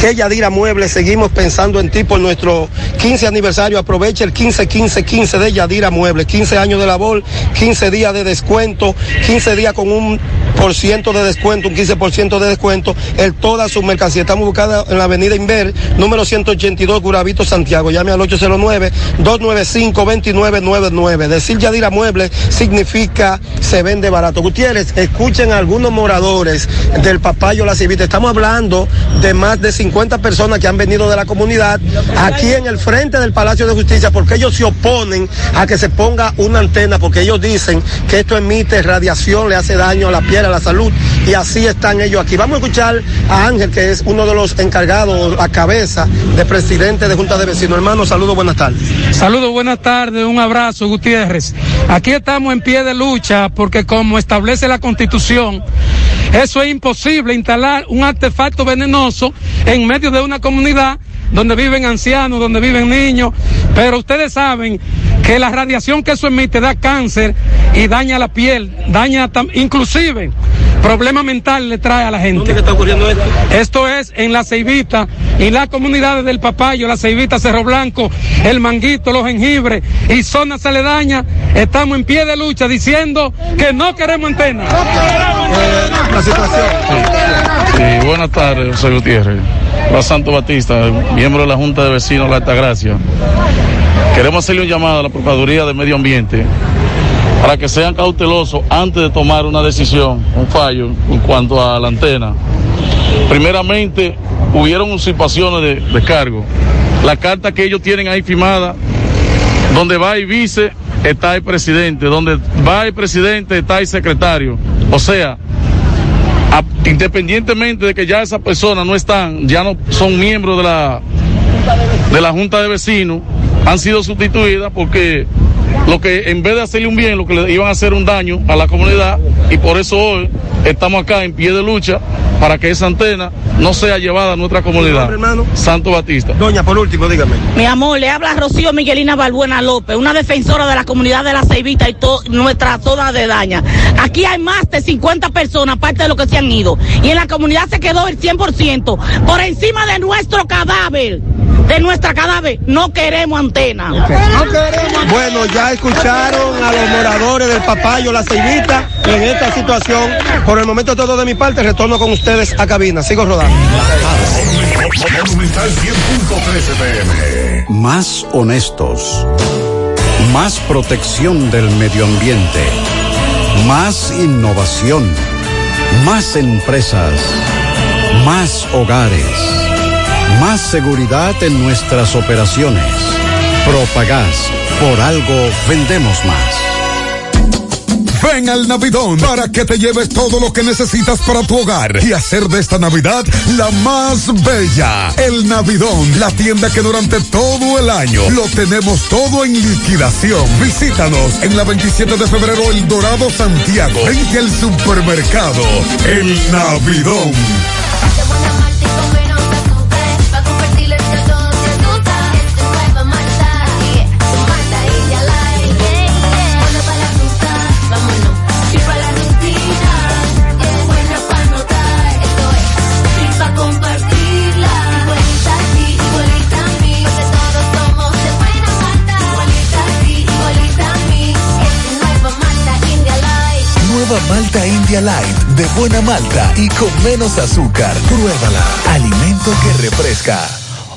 que Yadira Muebles, seguimos pensando en ti por nuestro 15 aniversario. Aprovecha el 15-15-15 de Yadira Muebles. 15 años de labor, 15 días de descuento, 15 días con un por ciento de descuento, un 15% de descuento en toda su mercancía. Estamos ubicados en la avenida Inver, número 182, Curabito, Santiago. Llame al 809-295-2999. Decir Yadira Muebles significa se vende barato. Gutiérrez, escuchen a algunos moradores del Papayo La Civita. Estamos hablando de más de 50 personas que han venido de la comunidad aquí en el frente del Palacio de Justicia porque ellos se oponen a que se ponga una antena porque ellos dicen que esto emite radiación, le hace daño a la piel, a la salud y así están ellos aquí. Vamos a escuchar a Ángel que es uno de los encargados, a cabeza de presidente de Junta de Vecinos. Hermano, saludos, buenas tardes. Saludos, buenas tardes, un abrazo, Gutiérrez. Aquí estamos en pie de lucha porque como establece la Constitución, eso es imposible instalar un artefacto venenoso en medio de una comunidad donde viven ancianos, donde viven niños, pero ustedes saben que la radiación que eso emite da cáncer y daña la piel, daña inclusive problemas mentales le trae a la gente. ¿Dónde está ocurriendo esto? Esto es en la Ceibita y las comunidades del Papayo, la Ceibita, Cerro Blanco, el Manguito, los Jengibres y zonas aledañas. Estamos en pie de lucha diciendo que no queremos antenas. La situación. Sí, buenas tardes, José Gutiérrez. La Santo Batista, miembro de la Junta de Vecinos de la Altagracia. Queremos hacerle un llamado a la Procuraduría de Medio Ambiente para que sean cautelosos antes de tomar una decisión, un fallo en cuanto a la antena. Primeramente, hubieron usurpaciones de, de cargo. La carta que ellos tienen ahí firmada, donde va el vice, está el presidente, donde va el presidente, está el secretario. O sea, independientemente de que ya esas personas no están, ya no son miembros de la, de la Junta de Vecinos, han sido sustituidas porque lo que en vez de hacerle un bien, lo que le iban a hacer un daño a la comunidad y por eso hoy estamos acá en pie de lucha para que esa antena no sea llevada a nuestra comunidad. Santo Batista. Doña, por último, dígame. Mi amor, le habla Rocío Miguelina Balbuena López, una defensora de la comunidad de la Ceibita y to- nuestra zona de daña. Aquí hay más de 50 personas, aparte de los que se han ido. Y en la comunidad se quedó el 100%. Por encima de nuestro cadáver, de nuestra cadáver, no queremos antena. Bueno, ya escucharon a los moradores del Papayo, la Ceibita, en esta situación. Por el momento todo de mi parte, retorno con ustedes a cabina. Sigo rodando. Monumental 100.13 pm. Más honestos. Más protección del medio ambiente. Más innovación. Más empresas. Más hogares. Más seguridad en nuestras operaciones. Propagás. Por algo vendemos más. Ven al Navidón para que te lleves todo lo que necesitas para tu hogar y hacer de esta Navidad la más bella. El Navidón, la tienda que durante todo el año lo tenemos todo en liquidación. Visítanos en la 27 de febrero El Dorado Santiago. Vente al supermercado El Navidón. Light, de buena malta y con menos azúcar. Pruébala. Alimento que refresca.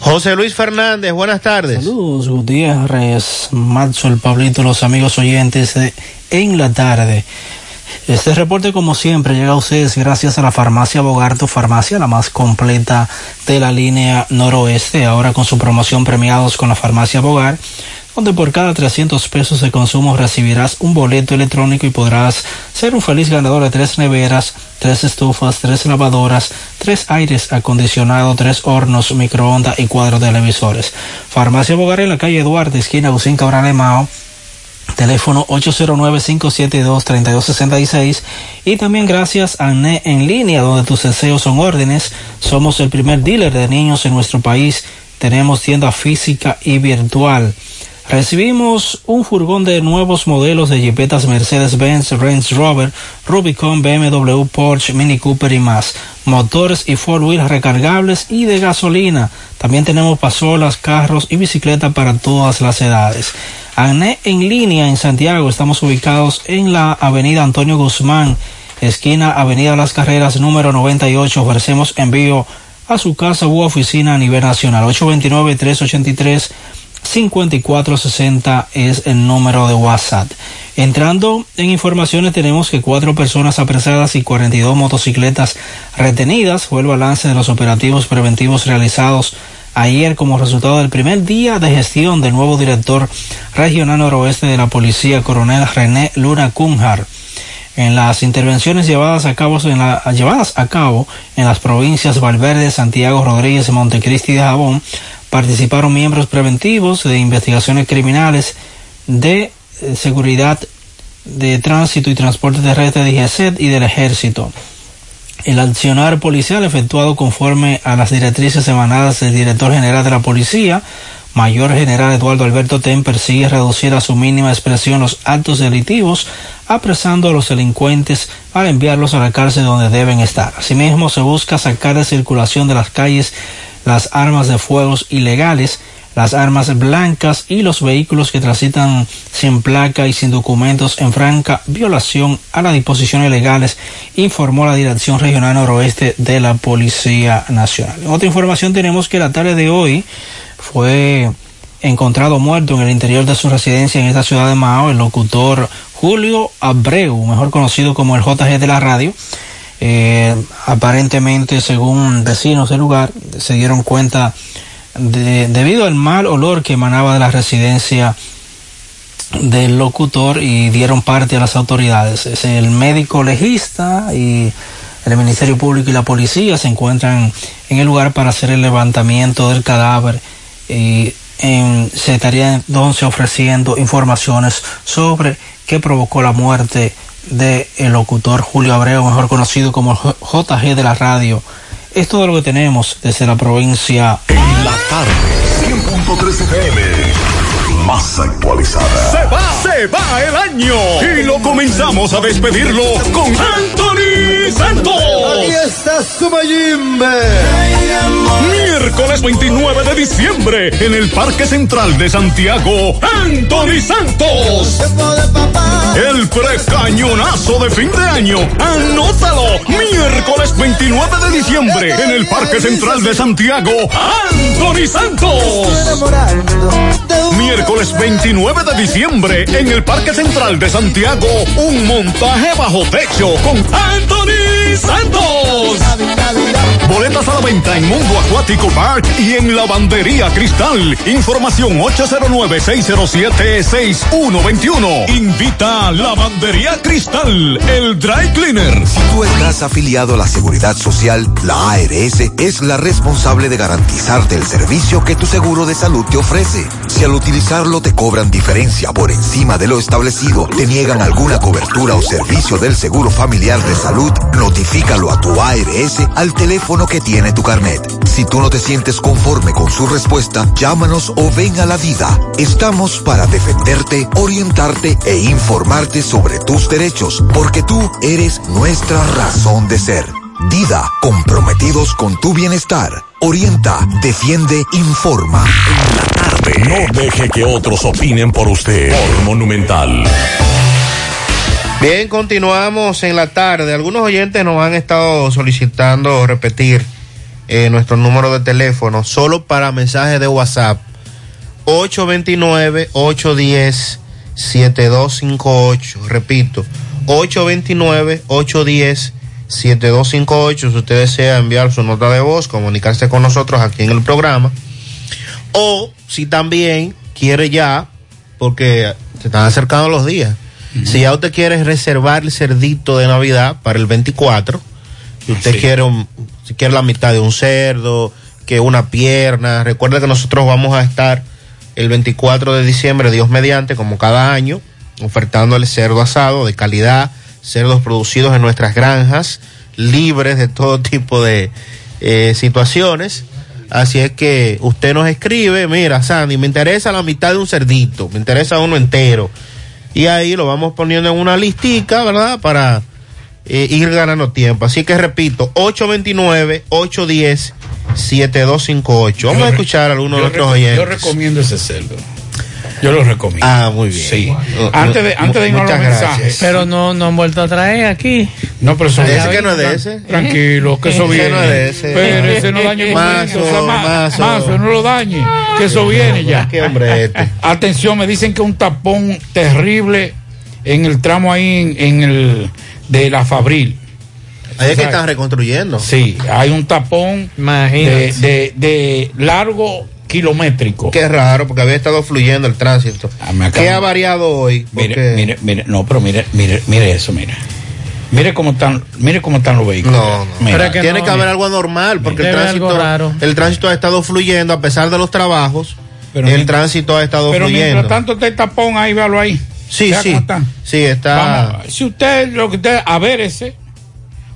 José Luis Fernández, buenas tardes. Saludos, Gutiérrez, Matzo, el Pablito, los amigos oyentes de En la Tarde. Este reporte, como siempre, llega a ustedes gracias a la farmacia Bogarto, farmacia la más completa de la línea noroeste, ahora con su promoción premiados con la farmacia Bogar, donde por cada 300 pesos de consumo recibirás un boleto electrónico y podrás ser un feliz ganador de tres neveras, tres estufas, tres lavadoras, tres aires acondicionados, tres hornos, microondas y cuatro televisores. Farmacia Bogar en la calle Duarte, esquina Lucín Cabral de Mao, teléfono 809-572-3266 y también gracias a NE en línea donde tus deseos son órdenes. Somos el primer dealer de niños en nuestro país. Tenemos tienda física y virtual. Recibimos un furgón de nuevos modelos de jipetas Mercedes-Benz, Range Rover, Rubicon, BMW, Porsche, Mini Cooper y más. Motores y four wheels recargables y de gasolina. También tenemos pasolas, carros y bicicletas para todas las edades. ANE en línea en Santiago. Estamos ubicados en la avenida Antonio Guzmán, esquina Avenida Las Carreras número 98. Ofrecemos envío a su casa u oficina a nivel nacional. 829-383. 5460 es el número de WhatsApp. Entrando en informaciones tenemos que cuatro personas apresadas y 42 motocicletas retenidas fue el balance de los operativos preventivos realizados ayer como resultado del primer día de gestión del nuevo director regional noroeste de la policía, coronel René Luna Cunjar. En las intervenciones llevadas a cabo en, llevadas a cabo en las provincias Valverde, Santiago, Rodríguez, Montecristi y Jabón, participaron miembros preventivos de investigaciones criminales de eh, seguridad de tránsito y transporte terrestre de IGESET y del ejército. El accionar policial efectuado conforme a las directrices emanadas del director general de la policía, Mayor General Eduardo Alberto Ten persigue reducir a su mínima expresión los actos delictivos, apresando a los delincuentes para enviarlos a la cárcel donde deben estar. Asimismo, se busca sacar de circulación de las calles las armas de fuegos ilegales, las armas blancas y los vehículos que transitan sin placa y sin documentos en franca violación a las disposiciones legales, informó la Dirección Regional Noroeste de la Policía Nacional. Otra información tenemos que la tarde de hoy fue encontrado muerto en el interior de su residencia en esta ciudad de Mao el locutor Julio Abreu, mejor conocido como el JG de la radio. Eh, aparentemente, según vecinos del lugar, se dieron cuenta de, debido al mal olor que emanaba de la residencia del locutor y dieron parte a las autoridades. Es el médico legista y el Ministerio Público y la policía se encuentran en el lugar para hacer el levantamiento del cadáver y en, se estaría entonces ofreciendo informaciones sobre qué provocó la muerte del el locutor Julio Abreu, mejor conocido como JG de la radio. Es todo lo que tenemos desde la provincia. En la tarde, 100.3 FM, más actualizada. Se va, se va el año y lo comenzamos a despedirlo con Anthony Santos. Aquí está su Mayimbe. Miércoles 29 de diciembre en el Parque Central de Santiago, Anthony Santos. El precañonazo de fin de año. Anótalo. Miércoles 29 de diciembre en el Parque Central de Santiago, Anthony Santos. Miércoles 29 de diciembre en el Parque Central de Santiago, un montaje bajo techo con Anthony Santos. Boletas a la venta en Mundo Acuático Park y en Lavandería Cristal. Información 809-607-6121. Invita a Lavandería Cristal, el Dry Cleaner. Si tú estás afiliado a la Seguridad Social, la ARS es la responsable de garantizarte el servicio que tu seguro de salud te ofrece. Si al utilizarlo te cobran diferencia por encima de lo establecido, te niegan alguna cobertura o servicio del seguro familiar de salud, notifícalo a tu ARS al teléfono que tiene tu carnet. Si tú no te sientes conforme con su respuesta, llámanos o ven a la vida. Estamos para defenderte, orientarte e informarte sobre tus derechos, porque tú eres nuestra razón de ser. Dida, comprometidos con tu bienestar. Orienta, defiende, informa. En la tarde. No deje que otros opinen por usted. Por Monumental. Bien, continuamos en la tarde. Algunos oyentes nos han estado solicitando repetir eh, nuestro número de teléfono, solo para mensajes de WhatsApp. 829-810-7258. Repito, 829-810-7258. Si usted desea enviar su nota de voz, comunicarse con nosotros aquí en el programa. O si también quiere ya, porque se están acercando los días, si ya usted quiere reservar el cerdito de Navidad para el 24, si usted quiere, un- si quiere la mitad de un cerdo, que una pierna, recuerde que nosotros vamos a estar el 24 de diciembre, Dios mediante, como cada año, ofertándole cerdo asado de calidad, cerdos producidos en nuestras granjas, libres de todo tipo de eh, situaciones. Así es que usted nos escribe, mira, Sandy, me interesa la mitad de un cerdito, me interesa uno entero. Y ahí lo vamos poniendo en una listica, ¿verdad? Para eh, ir ganando tiempo. Así que repito, 829-810-7258. Vamos a escuchar a algunos de Yo, nuestros oyentes. yo recomiendo ese cerdo. Yo lo recomiendo. Ah, muy bien. Sí. Antes de, antes de irnos a los muchas gracias. mensajes. Pero no, no han vuelto a traer aquí. No, pero eso Ese que no es de ese. Tranquilo, que eso viene. no es de ese. Pero ese no dañe Mazo, o sea, ma- mazo. mazo, no lo dañe. Que eso viene ya. Qué hombre este. Atención, me dicen que un tapón terrible en el tramo ahí en, en el de la Fabril. Ahí es que están reconstruyendo. Sí, hay un tapón de, de largo kilométrico. Qué raro, porque había estado fluyendo el tránsito. acabo- ¿Qué ha variado hoy? Mire, Porque- mire, mire, no, pero mire, mire, mire eso, mire. Mire cómo están, mire cómo están los vehículos. No, no. Mira, Pero que Tiene no, que haber algo anormal, porque el tránsito, raro. el tránsito ha estado fluyendo a pesar de los trabajos. Pero el tránsito ha estado pero fluyendo. mientras tanto está el tapón ahí, véalo ahí. sí, sí. está. Sí, está. Vamos, si usted, lo que usted, avérese,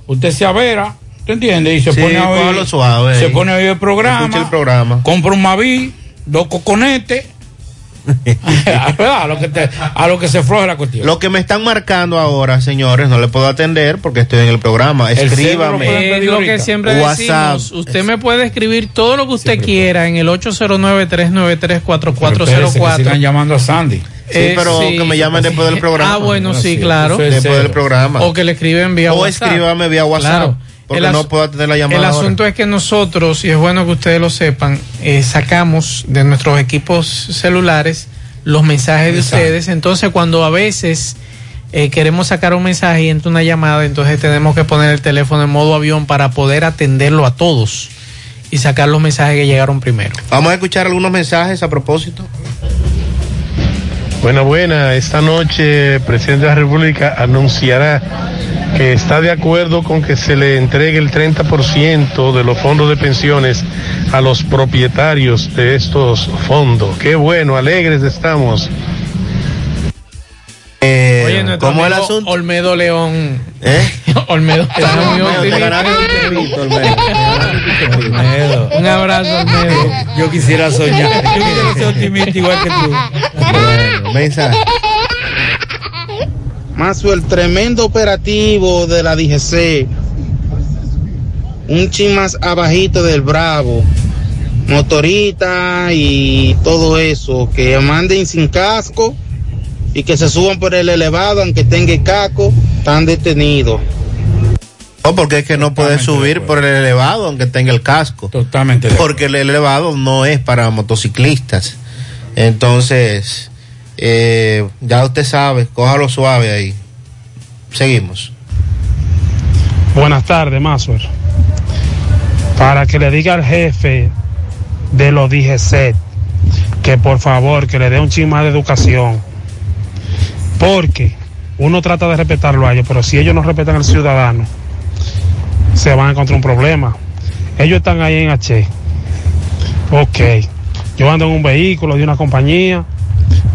usted se avera, ¿te entiende? Y se Sí, pone a oír, suave se ahí. pone a oír el programa, el programa. compra un Maví, dos coconetes, a lo que te- a lo que se floje la cuestión. Lo que me están marcando ahora, señores, no le puedo atender porque estoy en el programa. El Escríbame. pedir lo que siempre WhatsApp. decimos. Usted me puede escribir todo lo que usted quiera en el Pero espérese, que 809-393-4404. sigan llamando a Sandy. Sí, Eh, pero sí. que me llamen después del programa. Ah, bueno, sí, Sí, claro. Después del programa. O que le escriben vía O WhatsApp. escríbame vía WhatsApp. Claro. Porque no puedo atender la llamada. El ahora. asunto es que nosotros, y es bueno que ustedes lo sepan, eh, sacamos de nuestros equipos celulares los mensajes de ustedes. Entonces, cuando a veces eh, queremos sacar un mensaje y entra una llamada, entonces tenemos que poner el teléfono en modo avión para poder atenderlo a todos y sacar los mensajes que llegaron primero. Vamos a escuchar algunos mensajes a propósito. Buena, buena. Esta noche el presidente de la República anunciará que está de acuerdo con que se le entregue el 30% de los fondos de pensiones a los propietarios de estos fondos. Qué bueno, alegres estamos. Eh, Oye, nuestro ¿Cómo es el asunto? Olmedo León. ¿Eh? Olmedo. Olmedo. Un abrazo, Olmedo. Yo quisiera soñar. Yo quisiera ser optimista igual que tú. Bueno, mensaje. Más el tremendo operativo de la DGC. Un chin más abajito del Bravo. Motorita y todo eso. Que manden sin casco y que se suban por el elevado aunque tenga casco. Están detenidos. No, porque es que no puede subir por el elevado aunque tenga el casco. Totalmente. Porque el elevado no es para motociclistas. Entonces, eh, ya usted sabe, cójalo suave ahí. Seguimos. Buenas tardes, Maswer. Para que le diga al jefe de los DGC que por favor que le dé un chin más de educación. Porque uno trata de respetarlo a ellos, pero si ellos no respetan al ciudadano, se van a encontrar un problema. Ellos están ahí en H. Ok. Yo ando en un vehículo de una compañía,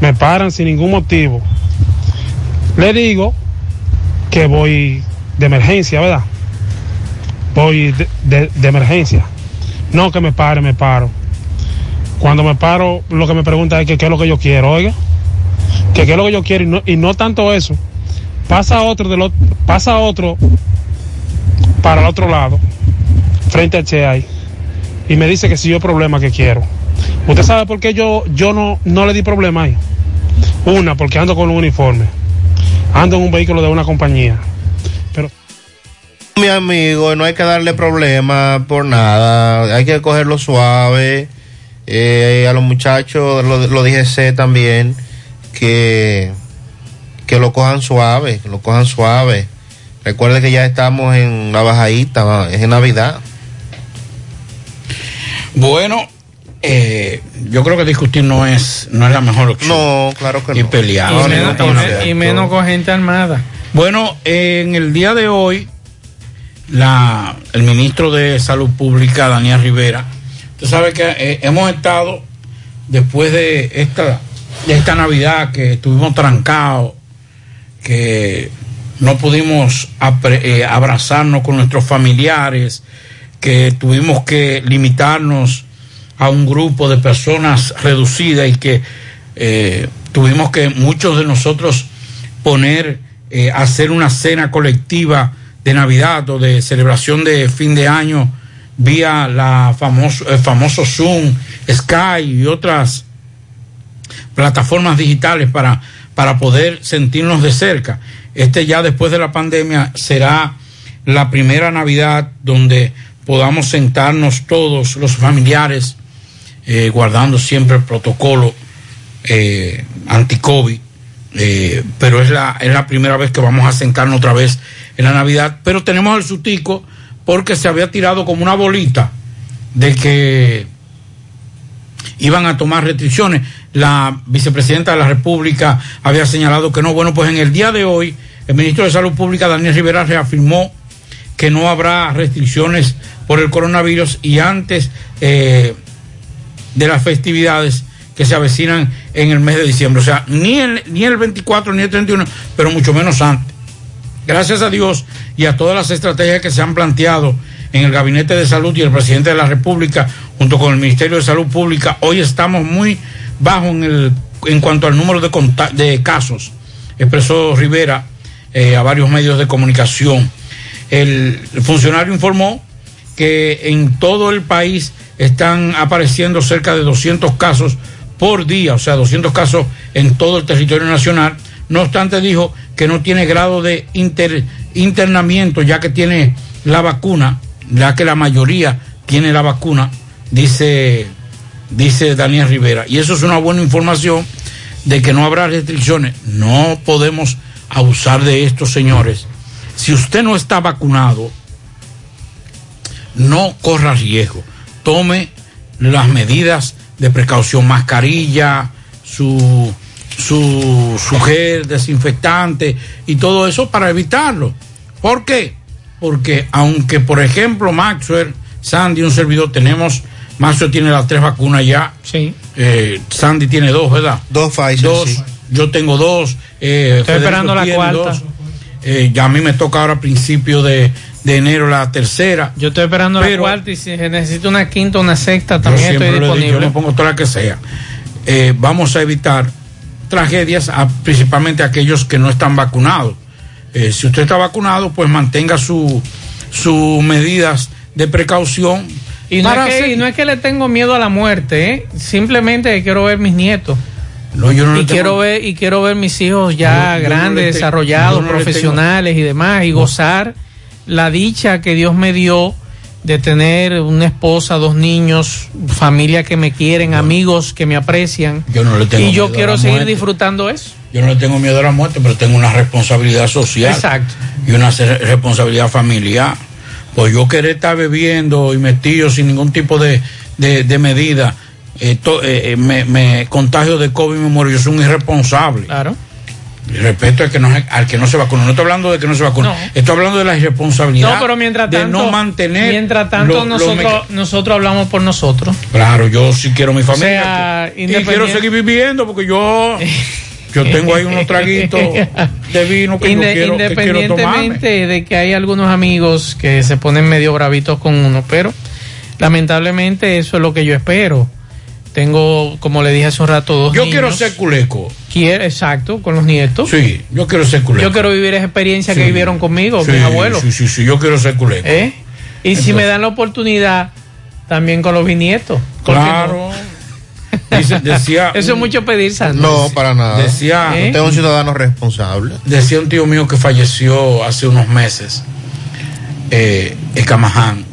me paran sin ningún motivo. Le digo que voy de emergencia, ¿verdad? Voy de, de- emergencia. No que me pare, me paro. Cuando me paro, lo que me pregunta es que qué es lo que yo quiero, oiga. Que qué es lo que yo quiero y no, y no tanto eso. Pasa otro, pasa otro para el otro lado, frente a Che ahí, y me dice que si yo problema que quiero. ¿Usted sabe por qué yo, yo no, no le di problema ahí? Una, porque ando con un uniforme. Ando en un vehículo de una compañía. Pero Mi amigo, no hay que darle problema por nada, hay que cogerlo suave. Eh, a los muchachos, lo, lo dije sé también, que, que lo cojan suave, que lo cojan suave. Recuerde que ya estamos en la bajadita, es en Navidad. Bueno, eh, yo creo que discutir no es, no es la mejor opción. No, claro que y pelear. y, No, menos, no y me- acuerdo. y menos con gente armada. Bueno, en el día de hoy, la, el ministro de Salud Pública, Daniel Rivera, usted sabe que eh, hemos estado, después de esta, de esta Navidad que estuvimos trancados, que no pudimos apre- eh, abrazarnos con nuestros familiares, que tuvimos que limitarnos a un grupo de personas reducidas y que eh, tuvimos que muchos de nosotros poner, eh, hacer una cena colectiva de Navidad o de celebración de fin de año vía la famoso, el famoso Zoom, Sky y otras plataformas digitales para, para poder sentirnos de cerca. Este ya después de la pandemia será la primera Navidad donde podamos sentarnos todos los familiares, eh, guardando siempre el protocolo eh, anti-COVID. Eh, pero es la, es la primera vez que vamos a sentarnos otra vez en la Navidad. Pero tenemos el sustico porque se había tirado como una bolita de que iban a tomar restricciones. La vicepresidenta de la República había señalado que no. Bueno, pues en el día de hoy, el ministro de Salud Pública, Daniel Rivera, reafirmó que no habrá restricciones por el coronavirus y antes eh, de las festividades que se avecinan en el mes de diciembre. O sea, ni el, ni el 24 ni el 31, pero mucho menos antes. Gracias a Dios y a todas las estrategias que se han planteado en el Gabinete de Salud y el presidente de la República, junto con el Ministerio de Salud Pública, hoy estamos muy bajo en, el, en cuanto al número de, casos, expresó Rivera eh, a varios medios de comunicación. El funcionario informó que en todo el país están apareciendo cerca de 200 casos por día, o sea, 200 casos en todo el territorio nacional. No obstante, dijo que no tiene grado de inter- internamiento, ya que tiene la vacuna, ya que la mayoría tiene la vacuna, dice, dice Daniel Rivera. Y eso es una buena información de que no habrá restricciones. No podemos abusar de esto, señores. Si usted no está vacunado, no corra riesgo. Tome las medidas de precaución, mascarilla, su, su, su gel desinfectante y todo eso para evitarlo. ¿Por qué? Porque aunque, por ejemplo, Maxwell, Sandy, un servidor, tenemos, Maxwell tiene las tres vacunas ya. Sí. Eh, Sandy tiene dos, ¿verdad? Dos Pfizer, Dos. sí. Yo tengo dos. eh, Estoy Federico esperando la cuarta. dos. Eh, ya a mí me toca ahora a principios de, de enero la tercera. Yo estoy esperando Pero- la cuarta y si se necesita una quinta o una sexta también estoy disponible. yo me pongo toda la que sea. Eh, vamos a evitar tragedias, a- principalmente aquellos que no están vacunados. Eh, si usted está vacunado, pues mantenga su- sus medidas de precaución. Y no, es que, hacer- y no es que le tengo miedo a la muerte, ¿eh? simplemente quiero ver mis nietos. No, yo no y tengo- quiero ver y quiero ver mis hijos ya Yo- grandes, te- desarrollados, tengo- profesionales y demás y gozar la dicha que Dios me dio de tener una esposa, dos niños, familia que me quieren, amigos que me aprecian. Yo no le tengo y yo miedo a quiero la seguir muerte. disfrutando eso. Yo no le tengo miedo a la muerte, pero tengo una responsabilidad social. Exacto. Y una responsabilidad familiar. Pues yo querer estar bebiendo y metido sin ningún tipo de, de, de medida, eh, to- eh, eh, me, me contagio de COVID y me muero. Yo soy un irresponsable. Claro. Y respeto al que no, se- al que no se vacuna. No estoy hablando de que no se vacuna. No. Estoy hablando de la irresponsabilidad. No, pero mientras de tanto, no mantener. mientras tanto lo- nosotros, nosotros hablamos por nosotros. Claro, yo sí quiero mi familia. sea, y quiero seguir viviendo porque yo. Yo tengo ahí unos traguitos de vino que, yo quiero, que quiero independientemente de que hay algunos amigos que se ponen medio bravitos con uno, pero lamentablemente eso es lo que yo espero. Tengo, como le dije hace un rato, dos Yo niños. quiero ser culeco. Quiero- exacto, con los nietos. Sí, yo quiero ser culeco. Yo quiero vivir esa experiencia Sí. que vivieron conmigo, Sí, mis abuelos. Sí, sí, sí, yo quiero ser culeco. ¿Eh? Y si me dan la oportunidad, también con los bisnietos. Claro. Dice- decía Eso es mucho pedir, Sandro. No, para nada. Decía, ¿Eh? Usted es un ciudadano responsable. decía un tío mío que falleció hace unos meses eh, Escamaján,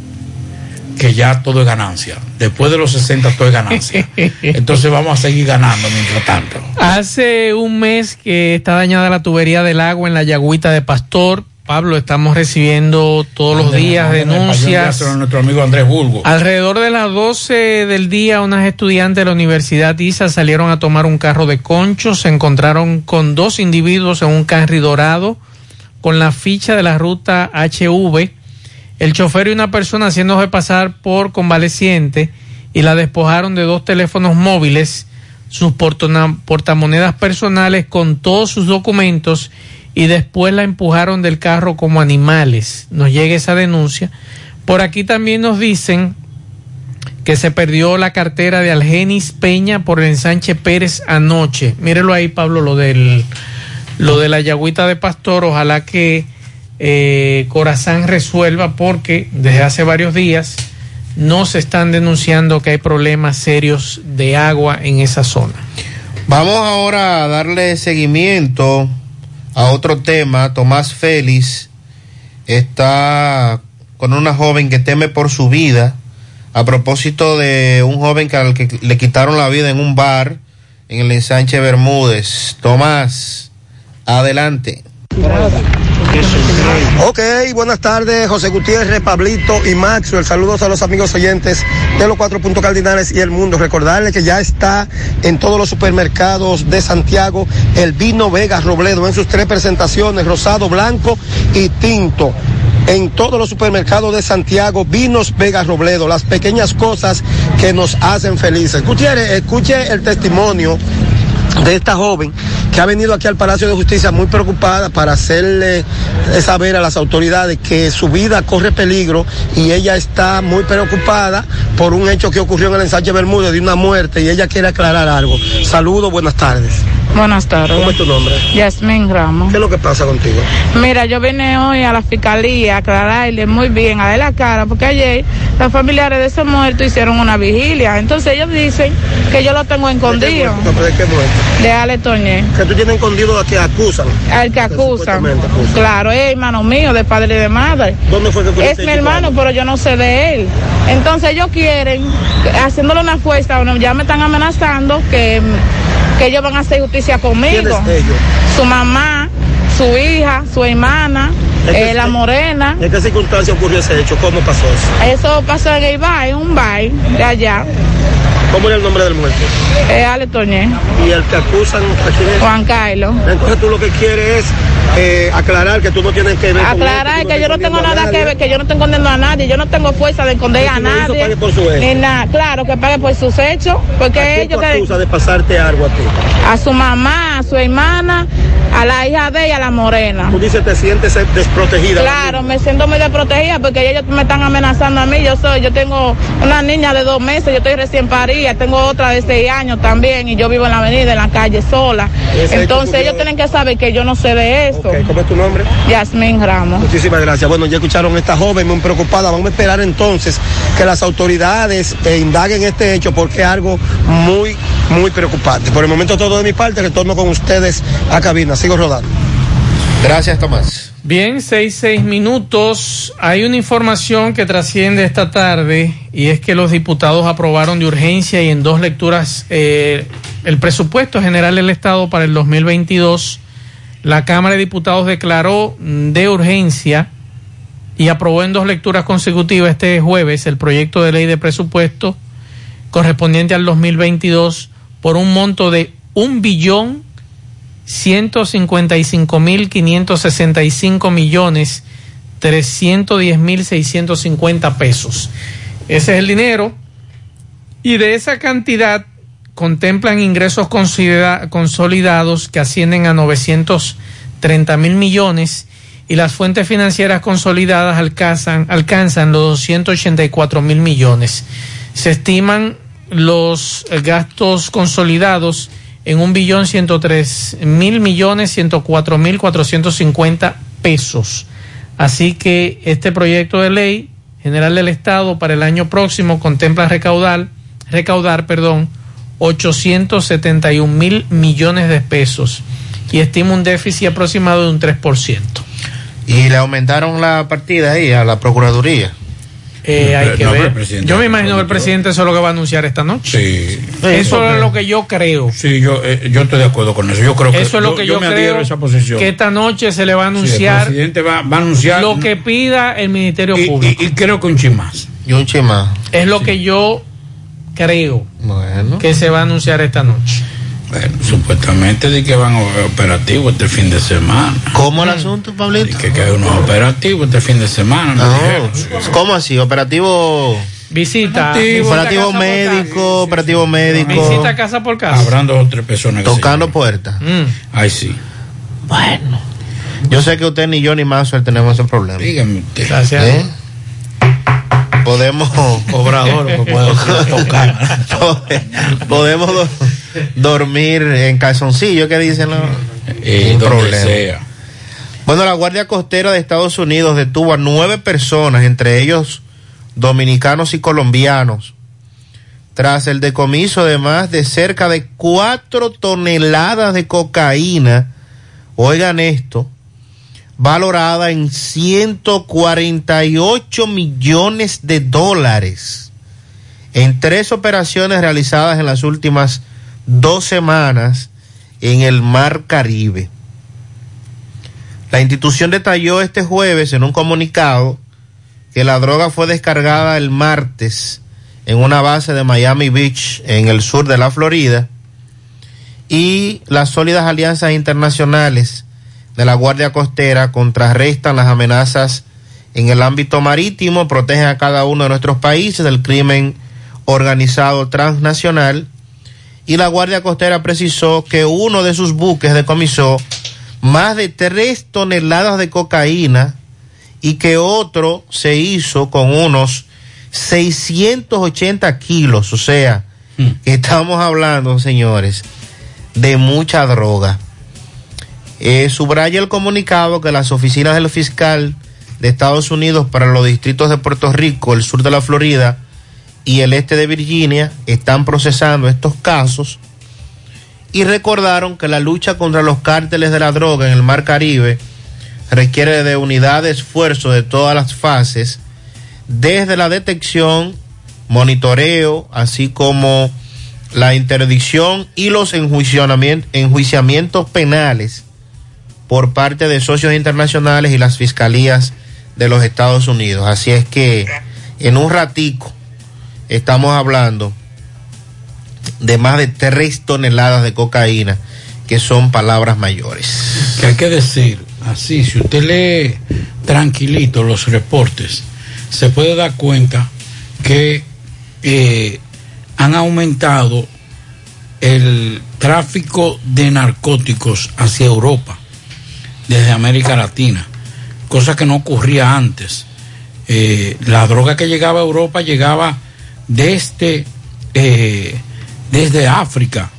que ya todo es ganancia. Después de los 60 todo es ganancia. Entonces vamos a seguir ganando mientras tanto. Hace un mes que está dañada la tubería del agua en la Yagüita de Pastor. Pablo, estamos recibiendo todos los días denuncias. A nuestro amigo Andrés Bulgo. Alrededor de las 12 del día, unas estudiantes de la Universidad ISA salieron a tomar un carro de concho. Se encontraron con dos individuos en un carri dorado con la ficha de la ruta HV. El chofer y una persona haciéndose pasar por convaleciente y la despojaron de dos teléfonos móviles, sus portamonedas personales con todos sus documentos y después la empujaron del carro como animales. Nos llega esa denuncia. Por aquí también nos dicen que se perdió la cartera de Algenis Peña por el ensanche Pérez anoche. Mírelo ahí, Pablo, lo del lo de la yagüita de pastor. Ojalá que eh, Corazán resuelva porque desde hace varios días no se están denunciando que hay problemas serios de agua en esa zona. Vamos ahora a darle seguimiento a otro tema. Tomás Félix está con una joven que teme por su vida a propósito de un joven que al que le quitaron la vida en un bar en el ensanche Bermúdez. Tomás, adelante. Ok, buenas tardes, José Gutiérrez, Pablito y Maxwell. Saludos a los amigos oyentes de los cuatro puntos cardinales y el mundo. Recordarles que ya está en todos los supermercados de Santiago el vino Vega Robledo en sus tres presentaciones, rosado, blanco y tinto. En todos los supermercados de Santiago, vinos Vega Robledo, las pequeñas cosas que nos hacen felices. Gutiérrez, escuche el testimonio de esta joven que ha venido aquí al Palacio de Justicia muy preocupada para hacerle saber a las autoridades que su vida corre peligro y ella está muy preocupada por un hecho que ocurrió en el ensanche Bermúdez de una muerte y ella quiere aclarar algo. Saludos, buenas tardes. Buenas tardes. ¿Cómo es tu nombre? Yasmín Ramos. ¿Qué es lo que pasa contigo? Mira, yo vine hoy a la fiscalía a aclararle muy bien, a dar la cara, porque ayer los familiares de ese muerto hicieron una vigilia. Entonces ellos dicen que yo lo tengo escondido. ¿De qué muerte? De Ale Toñé. Que tú tienes escondido a que acusan. Al que acusan. Claro, es hermano mío, de padre y de madre. ¿Dónde fue que Es mi hermano, pero yo no sé de él. Entonces ellos quieren, haciéndole una fuerza, bueno, ya me están amenazando que, que ellos van a hacer justicia conmigo. ¿Quiénes ellos? Su mamá, su hija, su hermana, que- eh, la morena. ¿En qué circunstancia ocurrió ese hecho? ¿Cómo pasó eso? Eso pasó en el bar, en un bar de allá. ¿Cómo era el nombre del muerto? Eh, Ale Toñé. Y el que acusan a quién es? Juan Carlos. Entonces tú lo que quieres es eh, aclarar que tú no tienes que ver con Aclarar esto, que yo no tengo a nada que ver, que yo no estoy escondiendo a nadie, yo no tengo fuerza de esconder a nadie. pague por su hecho. Ni nada, claro, que pague por sus hechos, ¿A porque quién ellos tú que acusas de pasarte algo a ti? a su mamá, a su hermana, a la hija de ella, a la morena. Tú dices te sientes desprotegida. Claro, me siento muy desprotegida porque ellos me están amenazando a mí. Yo soy, yo tengo una niña de dos meses, yo estoy recién parida, tengo otra de seis años también y yo vivo en la avenida, en la calle sola. Entonces ellos tienen que saber que yo no sé de eso. Ok, ¿Cómo es tu nombre? Yasmín Ramos. Muchísimas gracias. Bueno, ya escucharon a esta joven muy preocupada. Vamos a esperar entonces que las autoridades eh, indaguen este hecho porque es algo muy, muy preocupante. Por el momento todo de mi parte, retorno con ustedes a cabina. Sigo rodando. Gracias, Tomás. Bien, seis, seis minutos. Hay una información que trasciende esta tarde y es que los diputados aprobaron de urgencia y en dos lecturas eh, el presupuesto general del Estado para el 2022. La Cámara de Diputados declaró de urgencia y aprobó en dos lecturas consecutivas este jueves el proyecto de ley de presupuesto correspondiente al 2022 por un monto de un billón 155 mil 565 millones 310 mil 650 pesos. Ese es el dinero. Y de esa cantidad contemplan ingresos consolidados que ascienden a 930 mil millones y las fuentes financieras consolidadas alcanzan, alcanzan los 284 mil millones. Se estiman los gastos consolidados en un billón ciento tres mil millones ciento cuatro mil cuatrocientos cincuenta pesos. Así que este proyecto de ley general del Estado para el año próximo contempla recaudar, recaudar, perdón, 871 mil millones de pesos y estima un déficit aproximado de un 3%. Y le aumentaron la partida ahí a la Procuraduría. Eh, hay que no, ver. Yo me imagino que el presidente eso es lo que va a anunciar esta noche. Sí. Eso es lo que yo creo. Sí, yo, eh, yo estoy de acuerdo con eso. Yo creo que Eso es lo que yo, me creo esa posición. que esta noche se le va a Sí, anunciar el presidente va, va a anunciar lo que pida el Ministerio y, Público. y- y creo que un chin más. Y un chin más. es lo que yo creo Bueno. que se va a anunciar esta noche. Bueno, supuestamente de que van a operativos este fin de semana. ¿Cómo el asunto, Pablito? Que, que hay unos operativos este fin de semana. No. ¿Cómo así? Operativo. Visita. Operativo, Operativo médico, operativo médico. Visita casa por casa. Habrán dos o tres personas que Tocando puertas. Mm. Ay, sí. Bueno. Yo sé que usted ni yo ni Mazo tenemos ese problema. Dígame usted. Gracias. ¿Eh? Podemos. Cobrador, que puedo tocar. Podemos do- dormir en calzoncillo, ¿qué dicen? No? Eh, problema. sea. Bueno, la Guardia Costera de Estados Unidos detuvo a nueve personas, entre ellos dominicanos y colombianos, tras el decomiso de más de cerca de cuatro toneladas de cocaína, oigan esto, valorada en 148 millones de dólares en tres operaciones realizadas en las últimas dos semanas en el Mar Caribe. La institución detalló este jueves en un comunicado que la droga fue descargada el martes en una base de Miami Beach en el sur de la Florida y las sólidas alianzas internacionales de la Guardia Costera contrarrestan las amenazas en el ámbito marítimo, protegen a cada uno de nuestros países del crimen organizado transnacional. Y la Guardia Costera precisó que uno de sus buques decomisó más de tres toneladas de cocaína y que otro se hizo con unos 680 kilos, o sea, que estamos hablando, señores, de mucha droga. Eh, subraya el comunicado que las oficinas del fiscal de Estados Unidos para los distritos de Puerto Rico, el sur de la Florida y el este de Virginia están procesando estos casos y recordaron que la lucha contra los cárteles de la droga en el Mar Caribe requiere de unidad de esfuerzo de todas las fases, desde la detección, monitoreo, así como la interdicción y los enjuiciamientos, enjuiciamientos penales por parte de socios internacionales y las fiscalías de los Estados Unidos. Así es que en un ratico estamos hablando de más de tres toneladas de cocaína, que son palabras mayores. Que hay que decir, así, si usted lee tranquilito los reportes, se puede dar cuenta que eh, han aumentado el tráfico de narcóticos hacia Europa, desde América Latina, cosa que no ocurría antes. Eh, la droga que llegaba a Europa llegaba desde, eh, desde África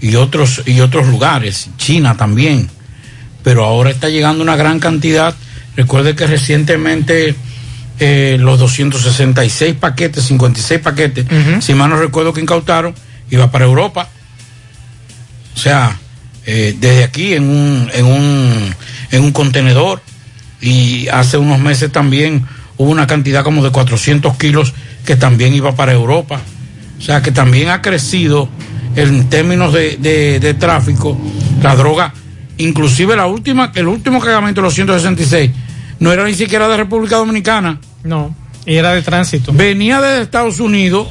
y otros, y otros lugares, China también, pero ahora está llegando una gran cantidad. Recuerde que recientemente eh, los 266 paquetes, 56 paquetes, si mal no recuerdo que incautaron, iba para Europa. O sea, eh, desde aquí en un, en, un, en un contenedor y hace unos meses también hubo una cantidad como de 400 kilos que también iba para Europa. O sea que también ha crecido en términos de, de- de tráfico la droga. Inclusive la última, el último cargamento de los 166 no era ni siquiera de República Dominicana. No, y era de tránsito. Venía de Estados Unidos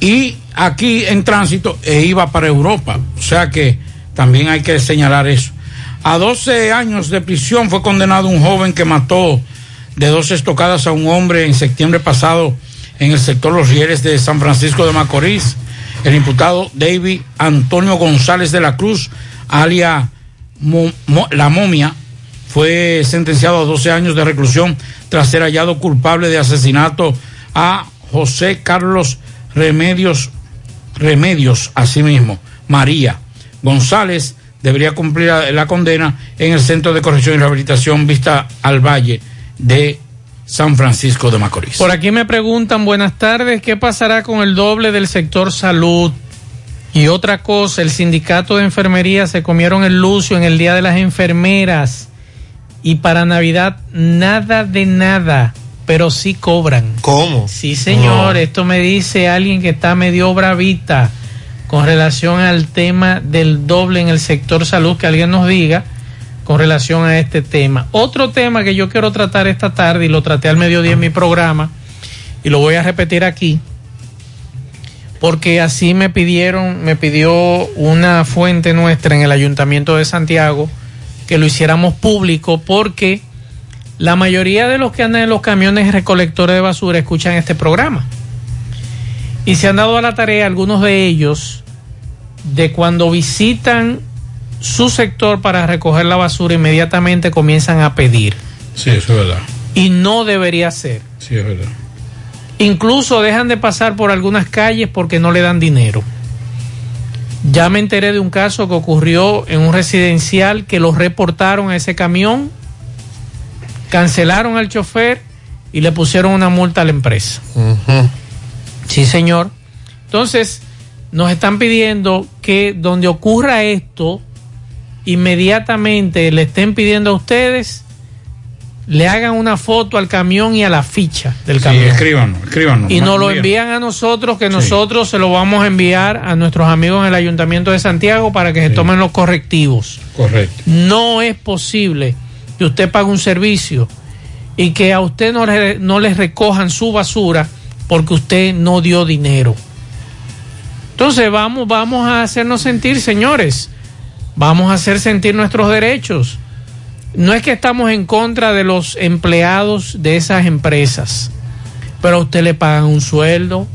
y aquí en tránsito e iba para Europa. O sea que también hay que señalar eso. A 12 años de prisión fue condenado un joven que mató de dos estocadas a un hombre en septiembre pasado en el sector Los Rieles de San Francisco de Macorís. El imputado David Antonio González de la Cruz, alia La Momia, fue sentenciado a 12 años de reclusión tras ser hallado culpable de asesinato a José Carlos Remedios, Remedios, asimismo, María. González debería cumplir la, la condena en el Centro de Corrección y Rehabilitación Vista al Valle de San Francisco de Macorís. Por aquí me preguntan, buenas tardes, ¿qué pasará con el doble del sector salud? Y otra cosa, el sindicato de enfermería se comieron el lucio en el Día de las Enfermeras Y para Navidad, nada de nada, pero sí cobran. ¿Cómo? Sí, señor. No. Esto me dice alguien que está medio bravita con relación al tema del doble en el sector salud, que alguien nos diga con relación a este tema. Otro tema que yo quiero tratar esta tarde y lo traté al mediodía en mi programa y lo voy a repetir aquí porque así me pidieron, me pidió una fuente nuestra en el Ayuntamiento de Santiago que lo hiciéramos público porque la mayoría de los que andan en los camiones recolectores de basura escuchan este programa. Y se han dado a la tarea algunos de ellos de cuando visitan su sector para recoger la basura, inmediatamente comienzan a pedir. Sí, eso es verdad. Y no debería ser. Sí, es verdad. Incluso dejan de pasar por algunas calles porque no le dan dinero. Ya me enteré de un caso que ocurrió en un residencial que lo reportaron a ese camión, cancelaron al chofer y le pusieron una multa a la empresa. Sí, señor. Entonces, nos están pidiendo que donde ocurra esto, inmediatamente le estén pidiendo a ustedes, le hagan una foto al camión y a la ficha del Sí, camión. escríbanos, escríbanos. Y nos lo envían a nosotros, que nosotros se lo vamos a enviar a nuestros amigos en el Ayuntamiento de Santiago para que se tomen los correctivos. Correcto. No es posible que usted pague un servicio y que a usted no le, no le recojan su basura porque usted no dio dinero. Entonces vamos, vamos a hacernos sentir, señores. Vamos a hacer sentir nuestros derechos. No es que estamos en contra de los empleados de esas empresas, pero a usted le pagan un sueldo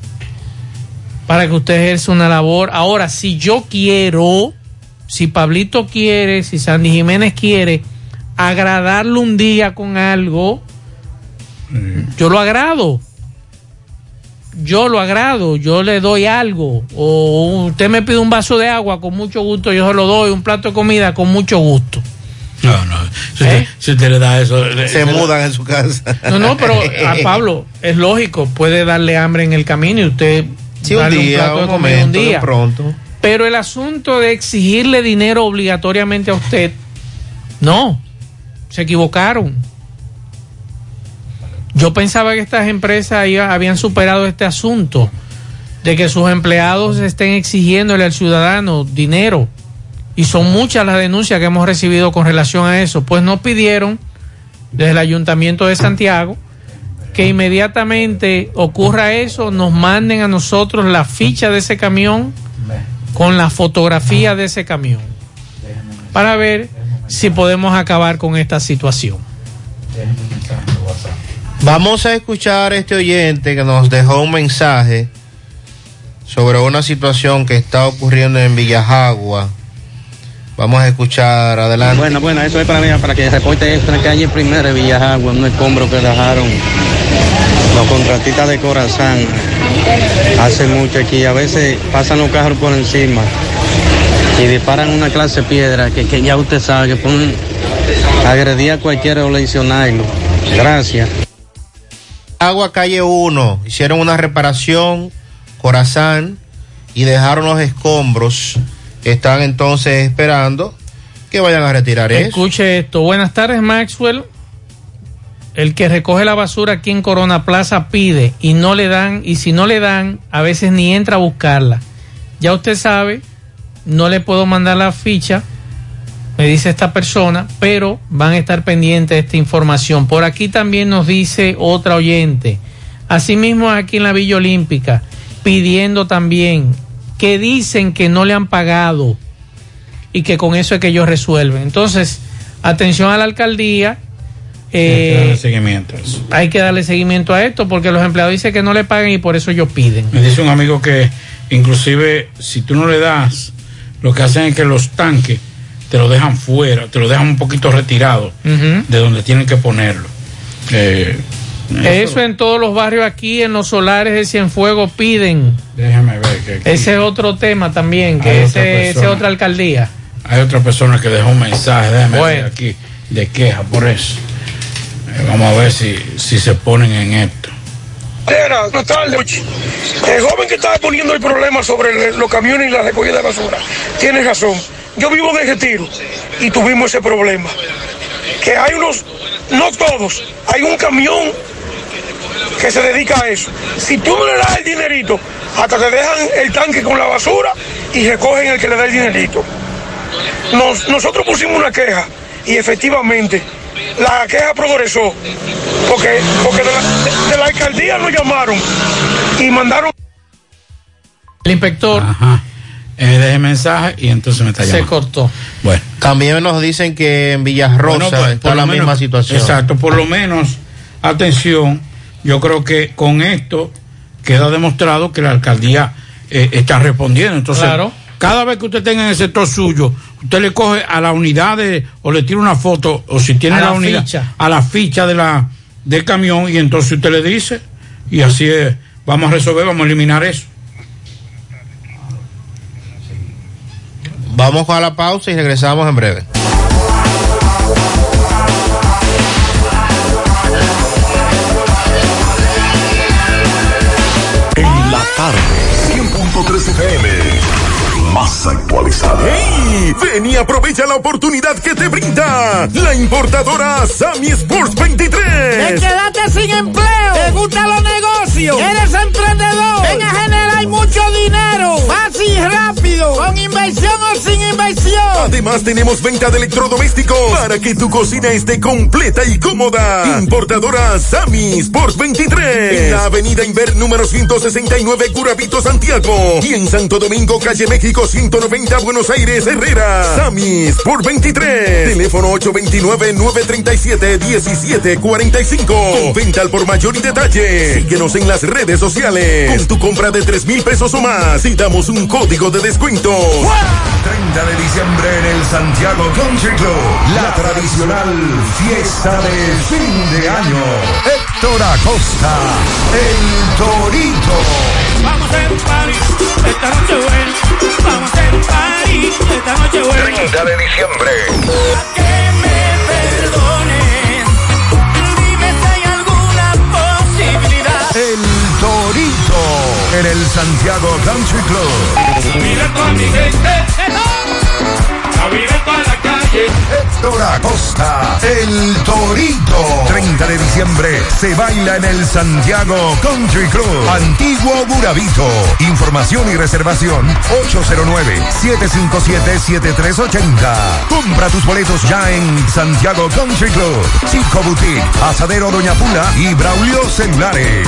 para que usted ejerza una labor. Ahora, si yo quiero, si Pablito quiere, si Sandy Jiménez quiere agradarle un día con algo, yo lo agrado. Yo lo agrado, yo le doy algo. O usted me pide un vaso de agua, con mucho gusto yo se lo doy, un plato de comida, con mucho gusto. No, no. Si, usted, si usted le da eso. le- Se mudan en su casa. No, no, pero a Pablo es lógico, puede darle hambre en el camino y usted Sí, un día, plato de un comida momento, de pronto. Pero el asunto de exigirle dinero obligatoriamente a usted, no, se equivocaron. Yo pensaba que estas empresas habían superado este asunto de que sus empleados estén exigiéndole al ciudadano dinero. Y son muchas las denuncias que hemos recibido con relación a eso. Pues nos pidieron desde el Ayuntamiento de Santiago que inmediatamente ocurra eso, nos manden a nosotros la ficha de ese camión con la fotografía de ese camión para ver si podemos acabar con esta situación. Vamos a escuchar a este oyente que nos dejó un mensaje sobre una situación que está ocurriendo en Villajagua. Vamos a escuchar adelante. Bueno, bueno, eso es para mí, para que reporte la calle primera de Villajagua, un escombro que dejaron los contratistas de Corazán hace mucho aquí. A veces pasan los carros por encima y disparan una clase de piedra que, que ya usted sabe que ponen agredir a cualquiera o lesionarlo. Gracias. Agua Calle 1, hicieron una reparación, Corazán, y dejaron los escombros. Están entonces esperando que vayan a retirar eso. Escuche esto. Buenas tardes, Maxwell. El que recoge la basura aquí en Corona Plaza pide y no le dan, y si no le dan, a veces ni entra a buscarla. Ya usted sabe, no le puedo mandar la ficha, me dice esta persona, pero van a estar pendientes de esta información. Por aquí también nos dice otra oyente. Asimismo, aquí en la Villa Olímpica, pidiendo también que dicen que no le han pagado y que con eso es que ellos resuelven. Entonces, atención a la alcaldía. Hay que darle eh, seguimiento a eso. hay que darle seguimiento a esto porque los empleados dicen que no le pagan y por eso ellos piden. Me dice un amigo que inclusive si tú no le das, lo que hacen es que los tanques te lo dejan fuera, te lo dejan un poquito retirado de donde tienen que ponerlo. Eh, Eso en todos los barrios aquí, en los solares de Cienfuegos piden. déjame ver que aquí Ese es otro tema también, que ese, persona. otra alcaldía. hay otra persona que dejó un mensaje, déjame Bueno. ver aquí, de queja por eso. Eh, vamos a ver si, si se ponen en esto. Buenas tardes. El joven que estaba poniendo el problema sobre los camiones y la recogida de basura, tiene razón. Yo vivo de retiro y tuvimos ese problema. que hay unos, no todos, hay un camión que se dedica a eso. Si tú no le das el dinerito, hasta te dejan el tanque con la basura y recogen el que le da el dinerito. Nos- nosotros pusimos una queja y efectivamente la queja progresó porque, porque de, la, de- de la alcaldía nos llamaron y mandaron El inspector Eh, deje mensaje y entonces me está se llamando. cortó. Bueno. También nos dicen que en Villarrosa Bueno, pues, está la misma situación. Exacto, por lo menos, atención, yo creo que con esto queda demostrado que la alcaldía eh, está respondiendo. Entonces, Claro. cada vez que usted tenga en el sector suyo, usted le coge a la unidad de, o le tira una foto, o si tiene A la, la unidad, ficha. a la ficha de la, del camión, y entonces usted le dice, y así es, vamos a resolver, vamos a eliminar eso. Vamos a la pausa y regresamos en breve. Más actualizada. ¡Ey! Ven y aprovecha la oportunidad que te brinda la importadora Sammy Sports 23. ¿Te quedaste sin empleo? ¿Te gustan los negocios? ¿Eres emprendedor? Ven a generar mucho dinero. Fácil y rápido. Con inversión o sin inversión. Además tenemos venta de electrodomésticos para que tu cocina esté completa y cómoda. Importadora Sammy Sports 23. En la avenida Inver número 169 Curabito Santiago. Y en Santo Domingo, calle México 190 Buenos Aires Herrera. Sammy Sports 23. Teléfono 829-937-1745. Con venta al por mayor y detalle. Síguenos en las redes sociales. Con tu compra de 3 mil pesos o más. Y damos un código de descuento. 30 de diciembre en el Santiago Country Club. La tradicional fiesta de fin de año. Héctor Acosta, el Torito. Vamos a hacer un party esta noche buena. Vamos a hacer un party esta noche buena. 30 de diciembre. Que me perdones. Dime si hay alguna posibilidad. El Torito en el Santiago Country Club. Mira con mi gente. A vivir para la. Héctor Acosta, el Torito. 30 de diciembre se baila en el Santiago Country Club. Antiguo Burabito. Información y reservación 809-757-7380. Compra tus boletos ya en Santiago Country Club. Chico Boutique, Asadero Doña Pula y Braulio Celulares.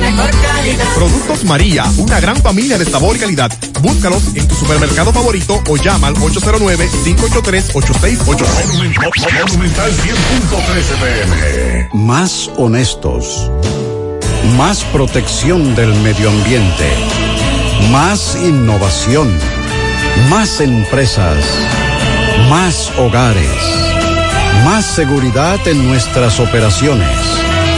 mejor calidad. Productos María, una gran familia de sabor y calidad. Búscalos en tu supermercado favorito o llama al 809-583-8689. Monumental 100.13 pm. Más honestos. Más protección del medio ambiente. Más innovación. Más empresas. Más hogares. Más seguridad en nuestras operaciones.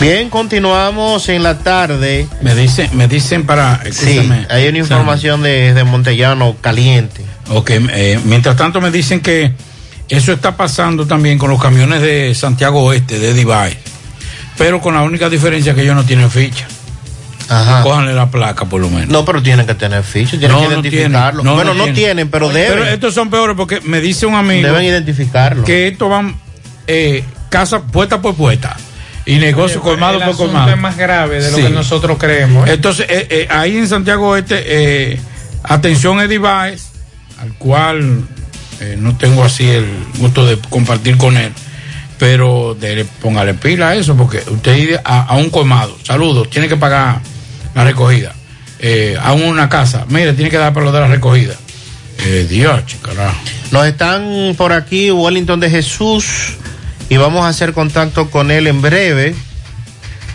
Bien, continuamos en la tarde. Me dicen, me dicen para. Sí, hay una información de, de Montellano caliente. Ok, eh, mientras tanto me dicen que eso está pasando también con los camiones de Santiago Oeste, de Divide, pero con la única diferencia que ellos no tienen ficha. Ajá. Cójanle la placa por lo menos. No, pero tienen que tener ficha, tienen No, que no identificarlo. tienen. No, bueno, no no, tienen. tienen, pero deben. Pero estos son peores porque me dice un amigo Deben identificarlo. que estos van eh, casa puesta por puesta y negocio colmado por colmado. es más grave de lo Sí. que nosotros creemos. ¿eh? Entonces, eh, eh, ahí en Santiago Este, eh, atención Ediváez, al cual eh, no tengo así el gusto de compartir con él, pero de, póngale pila a eso, porque usted ir a, a un colmado, saludos, tiene que pagar la recogida. Eh, a una casa, mire, tiene que dar para lo de la recogida. Eh, Dios, carajo. Nos están por aquí Wellington de Jesús y vamos a hacer contacto con él en breve,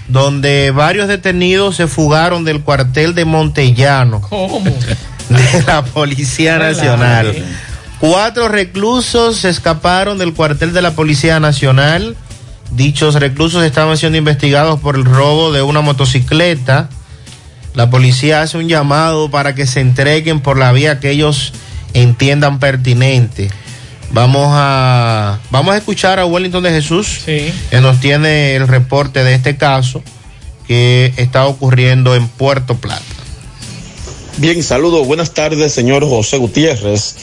donde varios detenidos se fugaron del cuartel de Montellano ¿Cómo? de la Policía Nacional. Cuatro reclusos se escaparon del cuartel de la Policía Nacional. Dichos reclusos estaban siendo investigados por el robo de una motocicleta. La policía hace un llamado para que se entreguen por la vía que ellos entiendan pertinente. Vamos a vamos a escuchar a Wellington de Jesús, que nos tiene el reporte de este caso que está ocurriendo en Puerto Plata. Bien, saludos, buenas tardes, señor José Gutiérrez.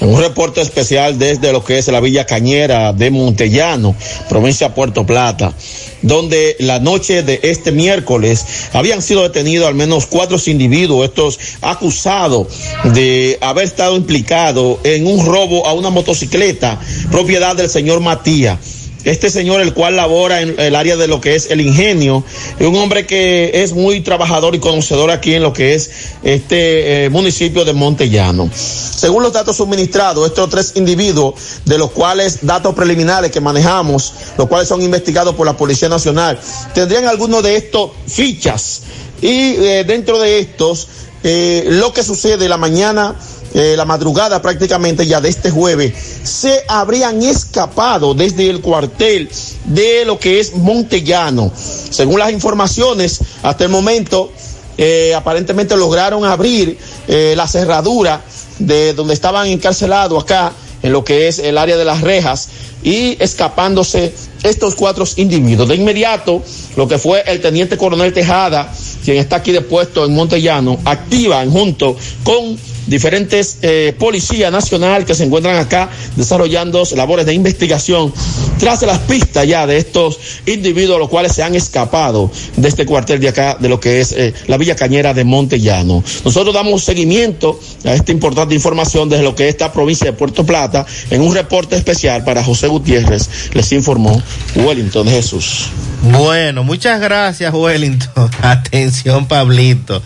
Un reporte especial desde lo que es la Villa Cañera de Montellano, provincia de Puerto Plata, donde la noche de este miércoles habían sido detenidos al menos cuatro individuos, estos acusados de haber estado implicados en un robo a una motocicleta, propiedad del señor Matías. Este señor, el cual labora en el área de lo que es el ingenio, es un hombre que es muy trabajador y conocedor aquí en lo que es este eh, municipio de Montellano. Según los datos suministrados, estos tres individuos, de los cuales datos preliminares que manejamos, los cuales son investigados por la Policía Nacional, tendrían algunos de estos fichas. Y eh, dentro de estos, eh, lo que sucede la mañana eh, la madrugada prácticamente ya de este jueves, se habrían escapado desde el cuartel de lo que es Montellano. Según las informaciones, hasta el momento, eh, aparentemente lograron abrir eh, la cerradura de donde estaban encarcelados acá, en lo que es el área de las rejas, y escapándose estos cuatro individuos. De inmediato, lo que fue el teniente coronel Tejada, quien está aquí de puesto en Montellano, activan junto con diferentes eh, policías nacional que se encuentran acá desarrollando labores de investigación tras las pistas ya de estos individuos los cuales se han escapado de este cuartel de acá de lo que es eh, la Villa Cañera de Montellano. Nosotros damos seguimiento a esta importante información desde lo que es esta provincia de Puerto Plata en un reporte especial para José Gutiérrez, les informó Wellington Jesús. Bueno, muchas gracias, Wellington. Atención, Pablito.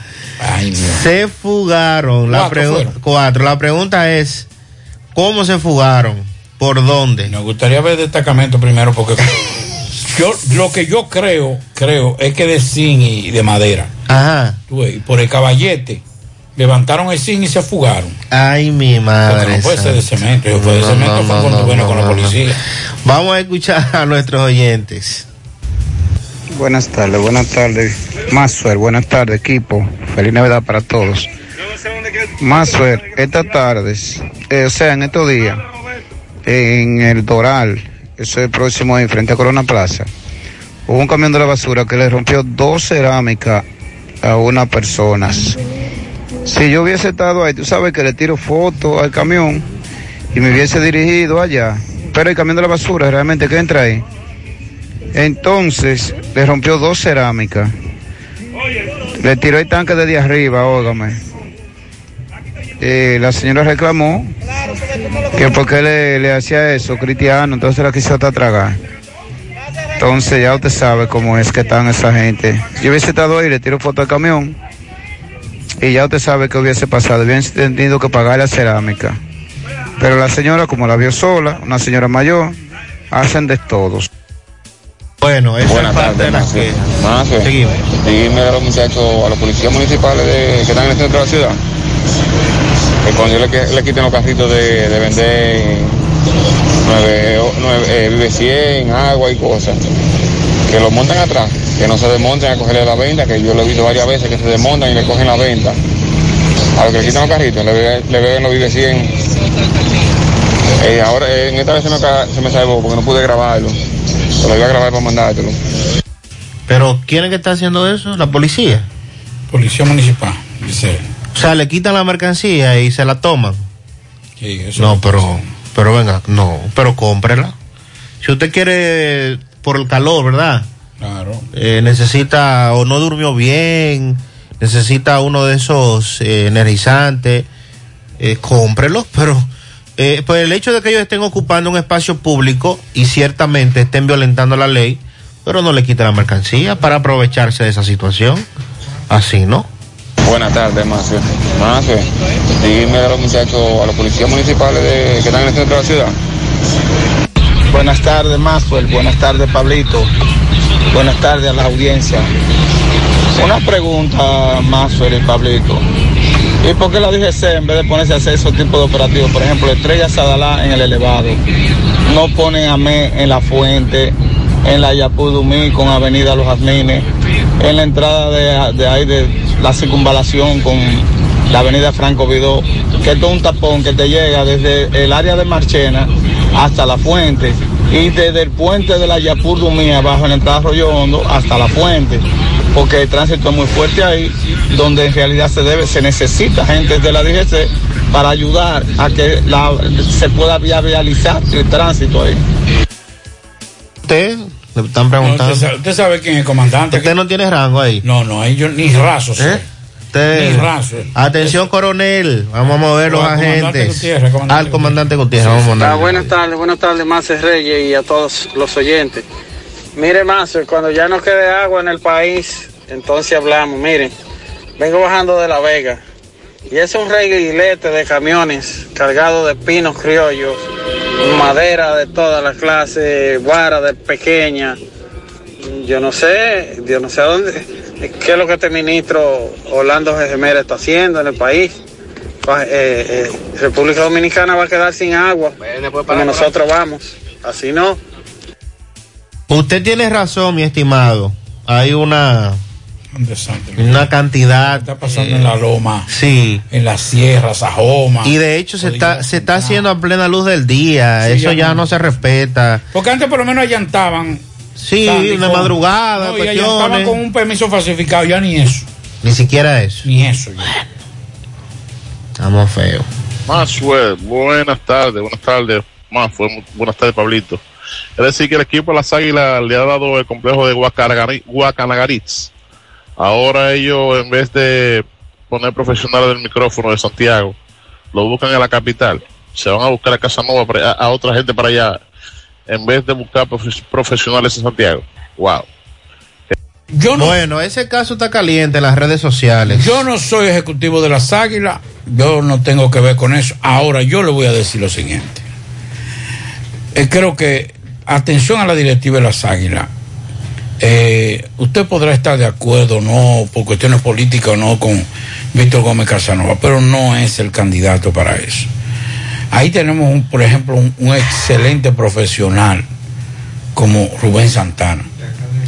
se fugaron. La Cuatro fueron. cuatro. La pregunta es, ¿cómo se fugaron? ¿Por dónde? Me gustaría ver destacamento primero porque yo lo que yo creo, creo, es que de zinc y de madera. Ajá. Tú ves, y por el caballete levantaron el zinc y se fugaron. Ay, mi madre. Porque no puede ser de cemento, yo fue de No, cemento no, fue no, cuando no, vino no, con la policía. Vamos a escuchar a nuestros oyentes. Buenas tardes, buenas tardes. Maxwell, buenas tardes, equipo. Feliz Navidad para todos. Maxwell, estas tardes, eh, o sea, en estos días, en el Doral, eso es próximo ahí, frente a Corona Plaza, hubo un camión de la basura que le rompió dos cerámicas a unas personas. Si yo hubiese estado ahí, tú sabes que le tiro foto al camión y me hubiese dirigido allá, pero el camión de la basura realmente que entra ahí. Entonces le rompió dos cerámicas. Le tiró el tanque desde arriba, óigame. Eh, la señora reclamó que porque le, le hacía eso, cristiano, entonces la quiso hasta tragar. Entonces ya usted sabe cómo es que están esa gente. Yo hubiese estado ahí, le tiro foto al camión y ya usted sabe que hubiese pasado, hubiese tenido que pagar la cerámica. Pero la señora, como la vio sola, una señora mayor, hacen de todos. Bueno, esa Buenas es parte de tardes, las que... Mazo, Dime a los muchachos, a los policías municipales de- que están en el centro de la ciudad, que cuando le, le quiten los carritos de, de vender nueve, nueve, eh, Vive 100, agua y cosas, que los montan atrás, que no se desmonten a cogerle la venta, que yo lo he visto varias veces que se desmontan y le cogen la venta. A los que le quitan los carritos, le, beben- le beben los Vive 100. Eh, ahora, eh, en esta vez se me, se me salvó porque no pude grabarlo. Pero lo iba a grabar para mandártelo. Pero ¿quién es que está haciendo eso? ¿La policía? Policía municipal, dice. O sea, le quitan la mercancía y se la toman. Sí, eso No, pero, pero venga, no, pero cómprela. Si usted quiere, por el calor, ¿verdad? Claro. Eh, necesita o no durmió bien, necesita uno de esos eh, energizantes, eh, cómprelo, pero eh, pues el hecho de que ellos estén ocupando un espacio público y ciertamente estén violentando la ley, pero no le quiten la mercancía para aprovecharse de esa situación. Así, ¿no? Buenas tardes, Macio. Macio, dime a los muchachos, a los policías municipales que están en el centro de la ciudad. Buenas tardes, Maxwell. Buenas tardes, Pablito. Buenas tardes a la audiencia. Una pregunta, Maxwell y Pablito. ¿Y por qué la DGC, en vez de ponerse a hacer esos tipos de operativos, por ejemplo, Estrella Sadalá en el elevado, no ponen a ME en la fuente, en la Yapudumí con Avenida Los Jazmines, en la entrada de, de ahí de la circunvalación con la Avenida Franco Vidó, que es un tapón que te llega desde el área de Marchena hasta la fuente y desde el puente de la Yapur Dumí abajo en la entrada Arroyo Hondo hasta la fuente porque el tránsito es muy fuerte ahí donde en realidad se debe se necesita gente de la DGC para ayudar a que se pueda viabilizar el tránsito ahí. Usted, le están No, preguntando. usted, sabe, usted sabe quién es el comandante. Usted no tiene rango ahí. No, no, ahí yo ni raso soy. ¿Eh? Usted- Ni raso. Atención, coronel. Vamos a mover los Al comandante agentes. Comandante Al comandante Gutiérrez. Vamos a Ah, buenas tardes, buenas tardes, Mace Reyes y a todos los oyentes. Mire, Mace, cuando ya no quede agua en el país, entonces hablamos. Miren, vengo bajando de La Vega y es un reguilete de camiones cargados de pinos criollos, madera de todas las clases, guara de pequeña. Yo no sé, yo no sé a dónde, qué es lo que este ministro Orlando Gemera está haciendo en el país. Eh, eh, República Dominicana va a quedar sin agua como nosotros vamos. Así no. Usted tiene razón, mi estimado. Hay una Un desastre. una cantidad. Está pasando en la loma. Sí. En la sierra, Sajoma. Y de hecho se está se está haciendo a plena luz del día. Sí, Eso ya ya no. no se respeta. Porque antes por lo menos allantaban. Sí, Sandy, una con- madrugada, No, y allantaban con un permiso falsificado, ya ni eso. Ni siquiera eso. Ni eso. ya. Estamos feos. Maxwell, buenas tardes, buenas tardes, Maxwell, buenas tardes, Pablito. Es decir, que el equipo de las Águilas le ha dado el complejo de Guacanagari- Guacanagaritz. Ahora ellos, en vez de poner profesionales del micrófono de Santiago, lo buscan en la capital. Se van a buscar a Casanova, a, a otra gente para allá, en vez de buscar profe- profesionales en Santiago. Wow. Bueno, ese caso está caliente en las redes sociales. Yo no soy ejecutivo de las águilas, yo no tengo que ver con eso. Ahora yo le voy a decir lo siguiente. Eh, creo que, atención a la directiva de las águilas, eh, usted podrá estar de acuerdo no, por cuestiones políticas o no, con Víctor Gómez Casanova, pero no es el candidato para eso. Ahí tenemos, un, por ejemplo, un, un excelente profesional como Rubén Santana.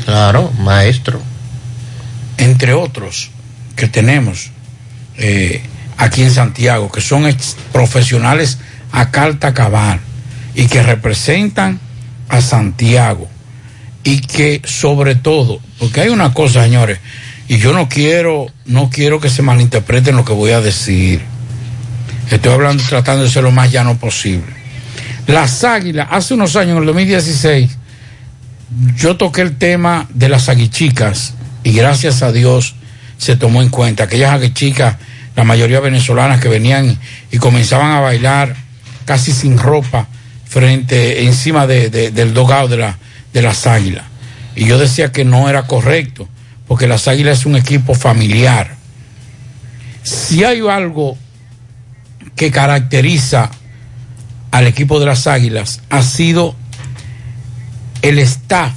Claro, maestro. Entre otros que tenemos eh, aquí en Santiago, que son ex- profesionales a carta cabal y que representan a Santiago y que sobre todo, porque hay una cosa, señores, y yo no quiero, no quiero que se malinterpreten lo que voy a decir. Estoy hablando, tratando de ser lo más llano posible. Las águilas, hace unos años, en el 2016, yo toqué el tema de las aguichicas y gracias a Dios se tomó en cuenta. Aquellas aguichicas, la mayoría venezolanas que venían y comenzaban a bailar casi sin ropa frente, encima de- de- del dogado de, la, de las águilas. Y yo decía que no era correcto, porque las águilas es un equipo familiar. Si hay algo que caracteriza al equipo de las águilas, ha sido el staff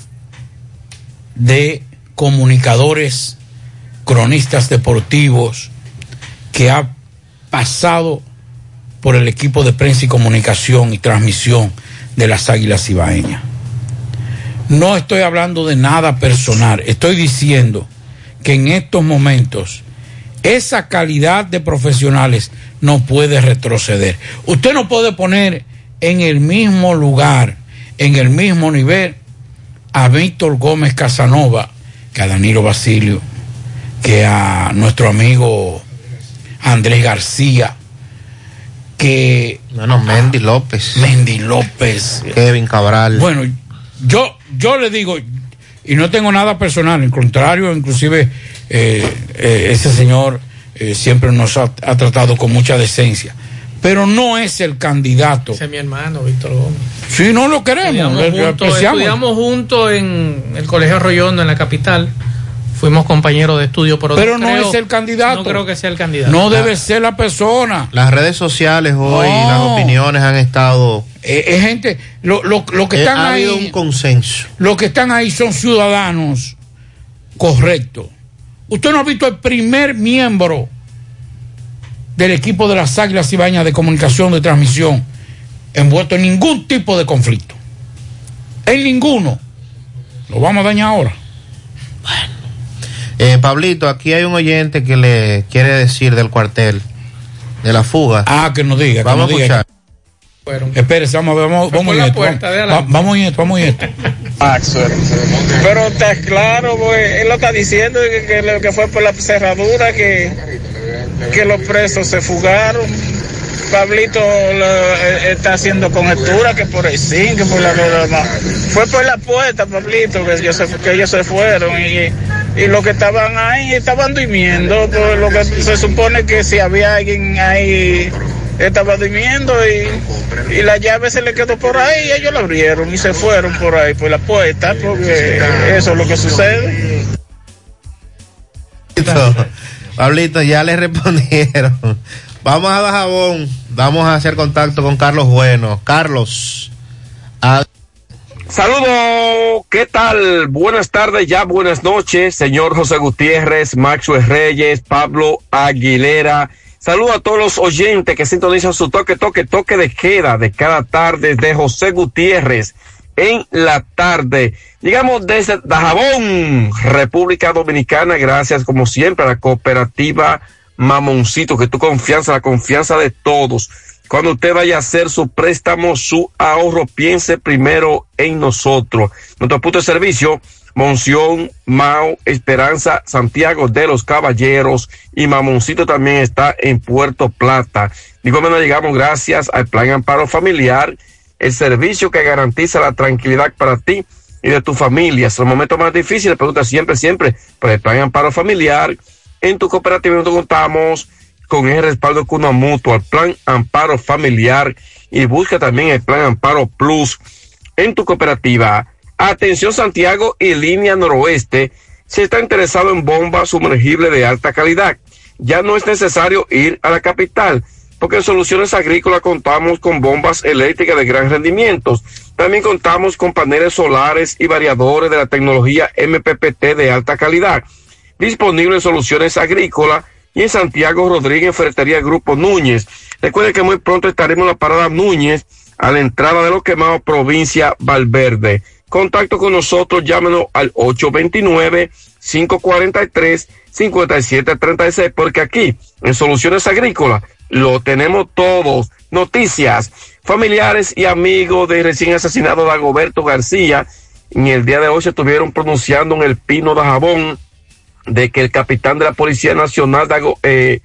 de comunicadores, cronistas deportivos, que ha pasado por el equipo de prensa y comunicación y transmisión de las Águilas Ibaeñas. No estoy hablando de nada personal, estoy diciendo que en estos momentos esa calidad de profesionales no puede retroceder. Usted no puede poner en el mismo lugar, en el mismo nivel, a Víctor Gómez Casanova, que a Danilo Basilio, que a nuestro amigo Andrés García, que... Bueno, Mendy López. Mendy López. Kevin Cabral. Bueno, yo, yo le digo, y no tengo nada personal, al contrario, inclusive eh, eh, ese señor eh, siempre nos ha, ha tratado con mucha decencia, pero no es el candidato. Ese es mi hermano, Víctor Gómez. Si no lo queremos, Estudiamos juntos, apreciamos. estudiamos juntos en el Colegio Arroyondo, en la capital. Fuimos compañeros de estudio, pero, Pero no creo- es el candidato. No creo que sea el candidato. No debe ser la persona. Las redes sociales hoy, No. las opiniones han estado. Eh, es gente, lo, lo- lo que Eh, están ha ahí. un consenso. Los que están ahí son ciudadanos correctos. Usted no ha visto el primer miembro del equipo de las Águilas Ibañas de comunicación de transmisión envuelto en ningún tipo de conflicto. En ninguno. Lo vamos a dañar ahora. Eh, Pablito, aquí hay un oyente que le quiere decir del cuartel, de la fuga. Ah, que nos diga. que Vamos a nos diga. Escuchar. Espérese, vamos, a ver, vamos, vamos la esto. Vamos, vamos en esto, vamos en esto. Maxwell. Pero está claro, pues, él lo está diciendo que, que lo que fue por la cerradura que, que los presos se fugaron. Pablito lo, eh, está haciendo conjetura que por el zinc, que por la. Fue por la puerta, Pablito, que ellos se, que ellos se fueron y, y los que estaban ahí estaban durmiendo. Por lo que se supone que si había alguien ahí estaba durmiendo y, y la llave se le quedó por ahí y ellos la abrieron y se fueron por ahí, por la puerta, porque eso es lo que sucede. Pablito, ya le respondieron. Vamos a Dajabón, vamos a hacer contacto con Carlos Bueno. Carlos. a- Saludos, ¿qué tal? Buenas tardes, ya buenas noches, señor José Gutiérrez, Maxwell Reyes, Pablo Aguilera. Saludo a todos los oyentes que sintonizan su toque, toque, toque de queda de cada tarde de José Gutiérrez en la tarde. Llegamos desde Dajabón, República Dominicana, gracias como siempre a la cooperativa Mamoncito, que tu confianza, la confianza de todos. Cuando usted vaya a hacer su préstamo, su ahorro, piense primero en nosotros. Nuestro punto de servicio, Monción, Mao, Esperanza, Santiago de los Caballeros y Mamoncito también está en Puerto Plata. De igual manera llegamos gracias al Plan Amparo Familiar, el servicio que garantiza la tranquilidad para ti y de tu familia. Es el momento más difícil, pregunta siempre, siempre, por el Plan Amparo Familiar. En tu cooperativa nosotros contamos con el respaldo con una mutua, Plan Amparo Familiar y busca también el Plan Amparo Plus en tu cooperativa. Atención Santiago y línea noroeste, si está interesado en bombas sumergibles de alta calidad, ya no es necesario ir a la capital, porque en Soluciones Agrícolas contamos con bombas eléctricas de gran rendimiento. También contamos con paneles solares y variadores de la tecnología MPPT de alta calidad. Disponible en Soluciones Agrícolas y en Santiago Rodríguez, Ferretería Grupo Núñez. Recuerden que muy pronto estaremos en la parada Núñez, a la entrada de los quemados, provincia Valverde. Contacto con nosotros, llámenos al 829-543-5736, porque aquí, en Soluciones Agrícolas, lo tenemos todos. Noticias, familiares y amigos de recién asesinado Dagoberto García, en el día de hoy se estuvieron pronunciando en el Pino de Jabón de que el capitán de la Policía Nacional, eh,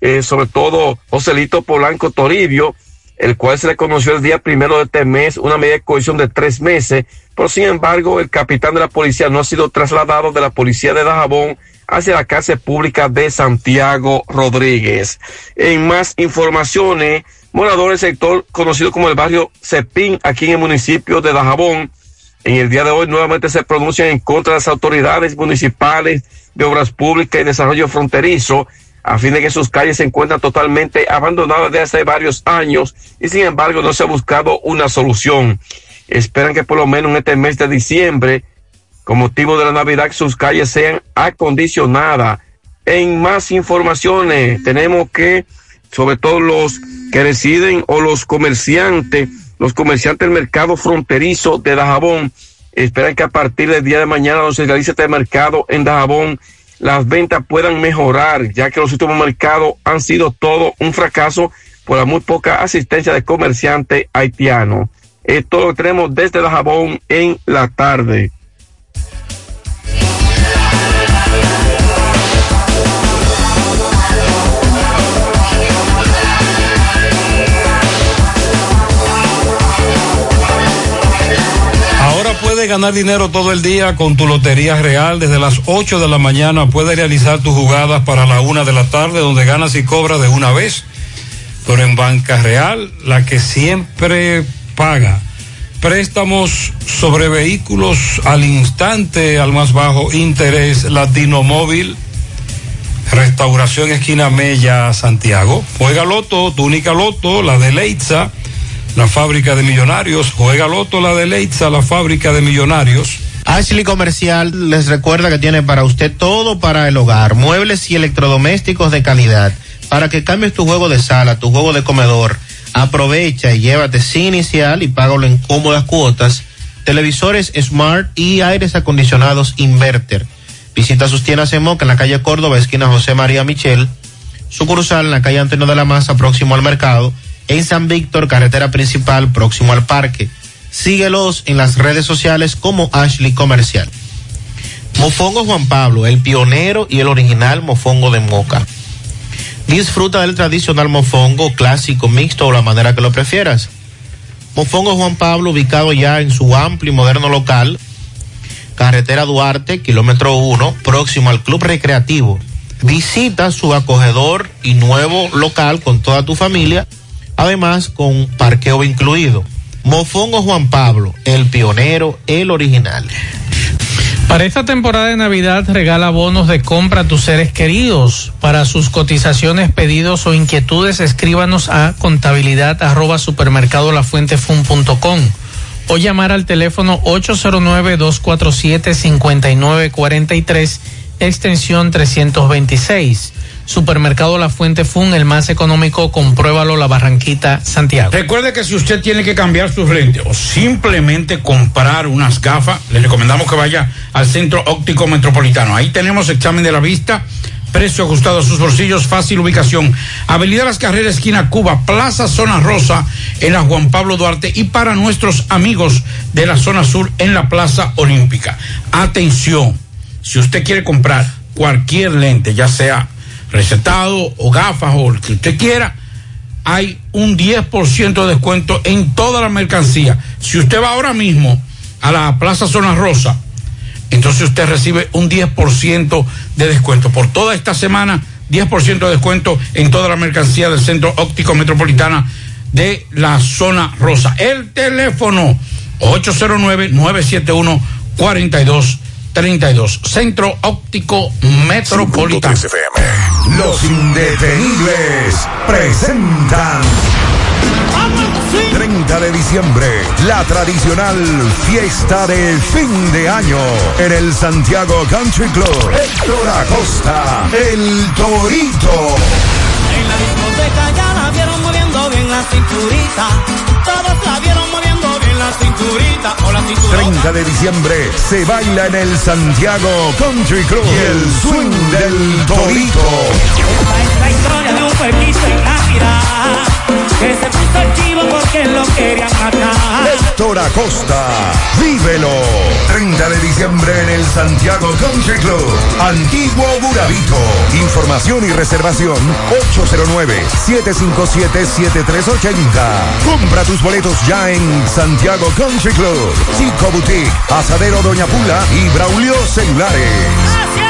eh, sobre todo Joselito Polanco Toribio, el cual se le conoció el día primero de este mes una medida de cohesión de tres meses, pero sin embargo el capitán de la policía no ha sido trasladado de la policía de Dajabón hacia la cárcel pública de Santiago Rodríguez. En más informaciones, moradores del sector conocido como el barrio Cepín, aquí en el municipio de Dajabón, en el día de hoy nuevamente se pronuncian en contra de las autoridades municipales de obras públicas y desarrollo fronterizo a fin de que sus calles se encuentran totalmente abandonadas desde hace varios años y sin embargo no se ha buscado una solución. Esperan que por lo menos en este mes de diciembre, con motivo de la Navidad, sus calles sean acondicionadas. En más informaciones, tenemos que, sobre todo los que residen o los comerciantes, los comerciantes del mercado fronterizo de Dajabón, esperan que a partir del día de mañana, donde se realice este mercado en Dajabón, las ventas puedan mejorar, ya que los últimos mercados han sido todo un fracaso por la muy poca asistencia de comerciantes haitianos. Esto lo tenemos desde Dajabón en la tarde. Ganar dinero todo el día con tu Lotería Real. Desde las 8 de la mañana puedes realizar tus jugadas para la 1 de la tarde, donde ganas y cobras de una vez. Pero en Banca Real, la que siempre paga. Préstamos sobre vehículos al instante, al más bajo interés, Latino Móvil. Restauración Esquina Mella, Santiago. Juega Loto, tu única Loto, la de Leitza la fábrica de millonarios. Juega Loto la de Leitza, la fábrica de millonarios. Ashley Comercial les recuerda que tiene para usted todo para el hogar, muebles y electrodomésticos de calidad, para que cambies tu juego de sala, tu juego de comedor. Aprovecha y llévate sin inicial y págalo en cómodas cuotas. Televisores Smart y aires acondicionados Inverter. Visita sus tiendas en Moca en la calle Córdoba, esquina José María Michel. Sucursal en la calle Antonio de la Maza, próximo al mercado en San Víctor, carretera principal, próximo al parque. Síguelos en las redes sociales como Ashley Comercial. Mofongo Juan Pablo, el pionero y el original mofongo de Moca. Disfruta del tradicional mofongo clásico, mixto o la manera que lo prefieras. Mofongo Juan Pablo, ubicado ya en su amplio y moderno local, carretera Duarte, kilómetro 1, próximo al Club Recreativo. Visita su acogedor y nuevo local con toda tu familia además con parqueo incluido. Mofongo Juan Pablo, el pionero, el original. Para esta temporada de Navidad regala bonos de compra a tus seres queridos. Para sus cotizaciones, pedidos o inquietudes, escríbanos a contabilidad arroba supermercado o llamar al teléfono 809-247-5943, extensión 326. Supermercado La Fuente Fun, el más económico, compruébalo, la Barranquita, Santiago. Recuerde que si usted tiene que cambiar sus lentes o simplemente comprar unas gafas, le recomendamos que vaya al Centro Óptico Metropolitano. Ahí tenemos examen de la vista, precio ajustado a sus bolsillos, fácil ubicación. Avenida Las Carreras, esquina Cuba, Plaza Zona Rosa, en la Juan Pablo Duarte y para nuestros amigos de la zona sur en la Plaza Olímpica. Atención, si usted quiere comprar cualquier lente, ya sea recetado o gafas o el que usted quiera, hay un 10% de descuento en toda la mercancía. Si usted va ahora mismo a la Plaza Zona Rosa, entonces usted recibe un 10% de descuento. Por toda esta semana, 10% de descuento en toda la mercancía del Centro Óptico Metropolitana de la Zona Rosa. El teléfono 809-971-42 32. Centro Óptico Metropolitano. Los indetenibles presentan. 30 de diciembre, la tradicional fiesta de fin de año en el Santiago Country Club. Héctor Acosta, el Torito. En la discoteca ya la vieron moviendo bien la cinturita. Todos la vieron moviendo la cinturita o la cinturita. 30 de diciembre se baila en el Santiago Country Club y el swing del Torito. La historia de un pueblito en la ciudad que se puso chivo porque lo querían matar. Héctor la costa. Vívelo. 30 de diciembre en el Santiago Country Club. Antiguo Burabito. Información y reservación 809-757-7380. Compra tus boletos ya en Santiago Country Club. Chico Boutique, Asadero Doña Pula y Braulio Celulares.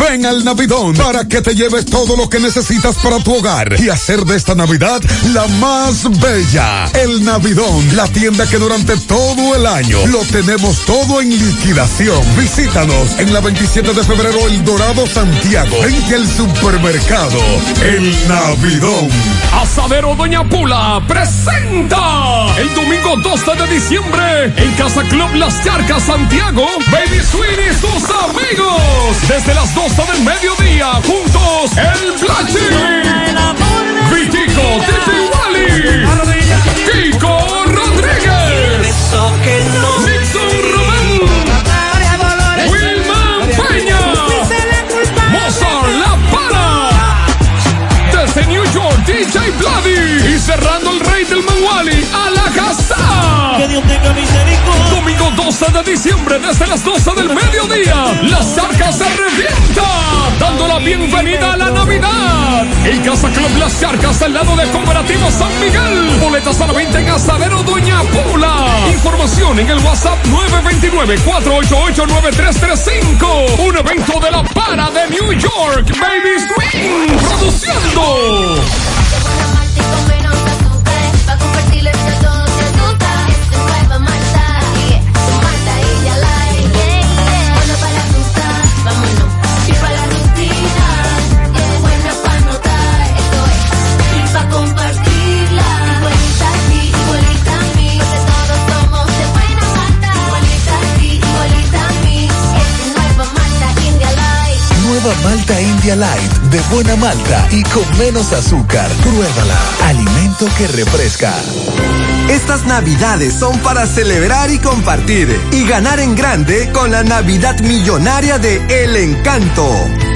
Ven al Navidón para que te lleves todo lo que necesitas para tu hogar y hacer de esta Navidad la más bella. El Navidón, la tienda que durante todo el año lo tenemos todo en liquidación. Visítanos en la 27 de febrero El Dorado Santiago, frente al supermercado El Navidón. Asadero Doña Pula presenta el domingo 12 de diciembre en Casa Club Las Charcas Santiago, Baby Swing y sus amigos. Desde las 12 del mediodía, juntos el Blachi, Vitico Titi Wally, Kiko Rodríguez, Nixon Román, Wilman Peña, Mozart La Para, desde New York, DJ Bloody y cerrando el rey del Manwali, a. Domingo 12 de diciembre, desde las 12 del mediodía, las arcas se revienta, dando la bienvenida a la Navidad. El Casa Club Las Charcas, al lado de Cooperativa San Miguel. Boletas a la venta en Asadero Doña Pula. Información en el WhatsApp 929-488-9335. Un evento de la para de New York, Baby Swing, produciendo. Malta India Light, de buena malta y con menos azúcar. Pruébala. Alimento que refresca. Estas navidades son para celebrar y compartir y ganar en grande con la Navidad Millonaria de El Encanto.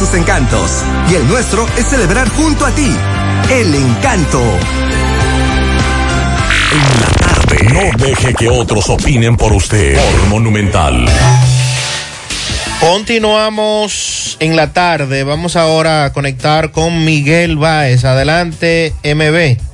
sus encantos y el nuestro es celebrar junto a ti. El encanto. En la tarde. No deje que otros opinen por usted. Por Monumental. Continuamos en la tarde. Vamos ahora a conectar con Miguel Báez. Adelante, MB.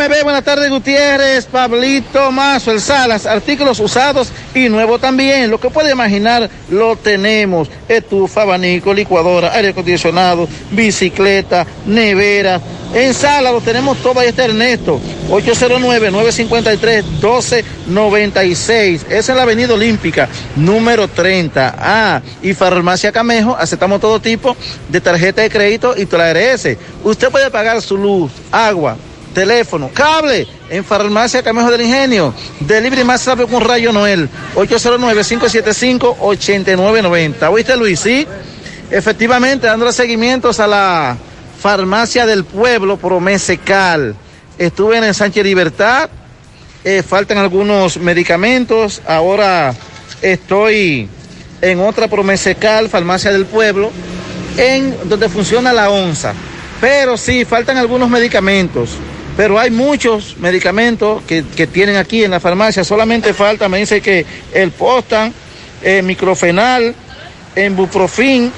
Buenas tardes, Gutiérrez, Pablito Mazo, el Salas, artículos usados y nuevos también. Lo que puede imaginar lo tenemos. Estufa, abanico, licuadora, aire acondicionado, bicicleta, nevera. En sala lo tenemos todo, ahí está Ernesto, 809-953-1296. Esa es la Avenida Olímpica, número 30. Ah, y Farmacia Camejo, aceptamos todo tipo de tarjeta de crédito y TRS. Usted puede pagar su luz, agua, teléfono, cable en Farmacia Camejo del Ingenio. Delivery más rápido con Rayo Noel. 809-575-8990. ¿Oíste, Luis? Sí. Efectivamente, dando seguimientos a la Farmacia del Pueblo Promesecal. Estuve en el Sánchez Libertad. eh, faltan algunos medicamentos. Ahora estoy en otra Promesecal, Farmacia del Pueblo, en donde funciona la onza. Pero sí, faltan algunos medicamentos. Pero hay muchos medicamentos que, que tienen aquí en la farmacia. Solamente falta, me dice que el postan, eh, microfenal, embuprofin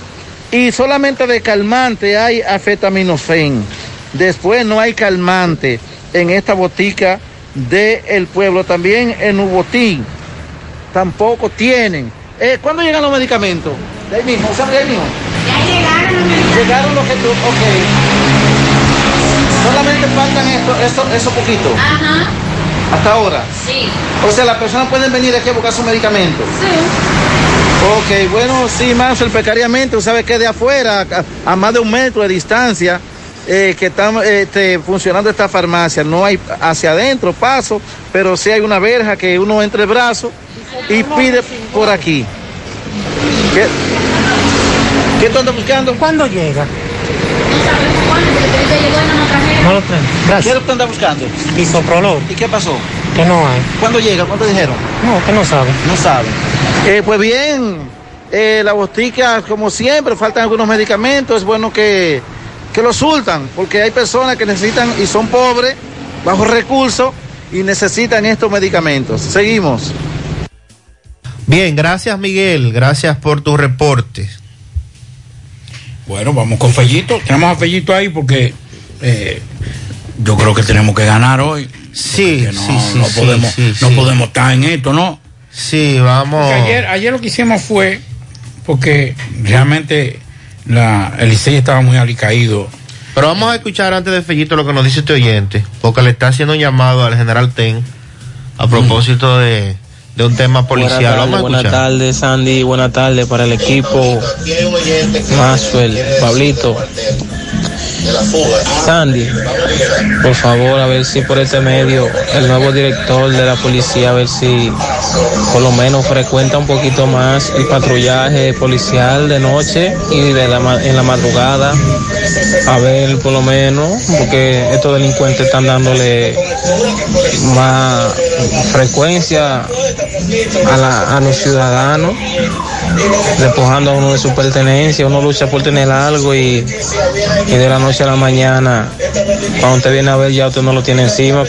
y solamente de calmante hay afetaminofén. Después no hay calmante en esta botica del pueblo. También en Ubotín tampoco tienen. Eh, ¿Cuándo llegan los medicamentos? De ahí mismo, o sea, de ahí mismo. Ya llegaron los medicamentos. Llegaron los que tú, ok. Solamente faltan esto, eso, eso poquito. Ajá. Hasta ahora. Sí. O sea, las personas pueden venir aquí a buscar sus medicamentos. Sí. Ok, bueno, sí, más el precariamente, usted sabe que de afuera, a, a más de un metro de distancia, eh, que están este, funcionando esta farmacia. No hay hacia adentro paso, pero sí hay una verja que uno entre el brazo y pide por aquí. ¿Qué, ¿Qué tú andas buscando? ¿Cuándo llega? No lo traen. ¿Qué es lo que tú andas buscando? Isoprolol. ¿Y qué pasó? Que no hay. ¿Cuándo llega? ¿Cuánto dijeron? No, que no sabe. No sabe. Eh, pues bien, eh, la botica, como siempre, faltan algunos medicamentos. Es bueno que, que lo surtan, porque hay personas que necesitan y son pobres, bajos recursos, y necesitan estos medicamentos. Seguimos. Bien, gracias Miguel, gracias por tu reporte. Bueno, vamos con Fellito. Tenemos a Fellito ahí porque eh, yo creo que tenemos que ganar hoy. Sí, no, sí, sí, no podemos, sí, no podemos estar en esto, ¿no? Sí, vamos. Porque ayer, ayer lo que hicimos fue porque realmente la, el Licey estaba muy alicaído. Pero vamos a escuchar antes de Fellito lo que nos dice este oyente, porque le está haciendo un llamado al general Ten a propósito de, de un tema policial. Buenas tardes, buenas escuchar. tardes, Sandy. Buenas tardes para el equipo. Maxwell, Pablito. Sandy, por favor, a ver si por este medio el nuevo director de la policía, a ver si por lo menos frecuenta un poquito más el patrullaje policial de noche y de la, en la madrugada. A ver, por lo menos, porque estos delincuentes están dándole más frecuencia a, la- a los ciudadanos, despojando a uno de su pertenencia. Uno lucha por tener algo y, y de la noche a la mañana, cuando usted viene a ver, ya usted no lo tiene encima.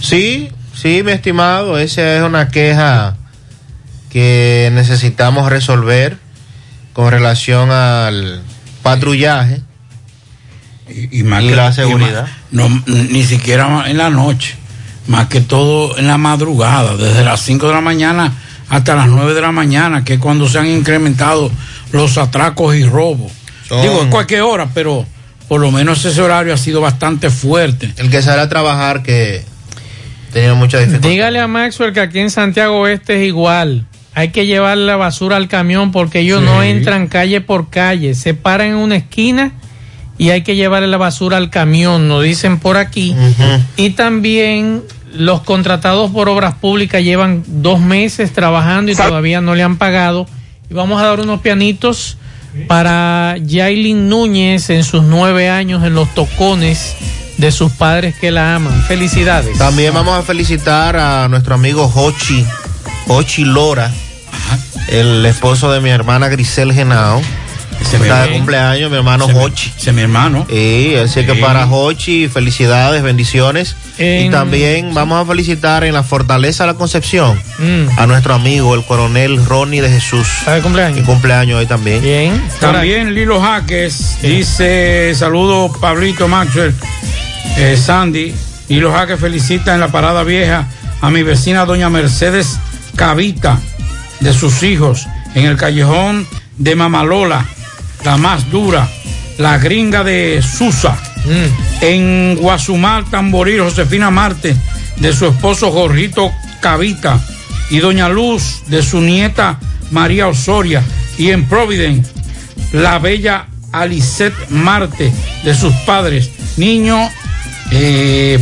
Sí, sí, mi estimado, esa es una queja que necesitamos resolver con relación al patrullaje y, y más y que- la y seguridad. más- no, ni siquiera en la noche, más que todo en la madrugada, desde las 5 de la mañana hasta las 9 de la mañana, que es cuando se han incrementado los atracos y robos. Son- Digo, en cualquier hora, pero por lo menos ese horario ha sido bastante fuerte. El que sale a trabajar que tenía mucha dificultad. Dígale a Maxwell que aquí en Santiago Oeste es igual. Hay que llevar la basura al camión porque ellos Sí. no entran calle por calle. Se paran en una esquina y hay que llevarle la basura al camión, nos dicen por aquí. Y también los contratados por obras públicas llevan dos meses trabajando y todavía no le han pagado. Y vamos a dar unos pianitos para Yailin Núñez en sus nueve años en los tocones de sus padres que la aman. Felicidades. También vamos a felicitar a nuestro amigo Hochi, Hochi Lora, el esposo de mi hermana Grisel Genao. Ese Está de cumpleaños mi hermano Ese mi- Hochi. ese es mi hermano. Sí, así que Sí. para Hochi, felicidades, bendiciones. Y también vamos a felicitar en la Fortaleza de la Concepción Mm. a nuestro amigo, el coronel Ronnie de Jesús. ¿Está de cumpleaños? Que cumpleaños hoy también. Bien. También Lilo Jaques dice, saludo Pablito Maxwell, eh, Sandy. Lilo Jaques felicita en la parada vieja a mi vecina doña Mercedes Cavita de sus hijos en el callejón de Mamalola, la más dura, la gringa de Susa. En Guasumal, Tamboril, Josefina Marte, de su esposo Jorrito Cavita, y Doña Luz, de su nieta María Osoria, y en Providence, la bella Alicet Marte, de sus padres, niño, eh,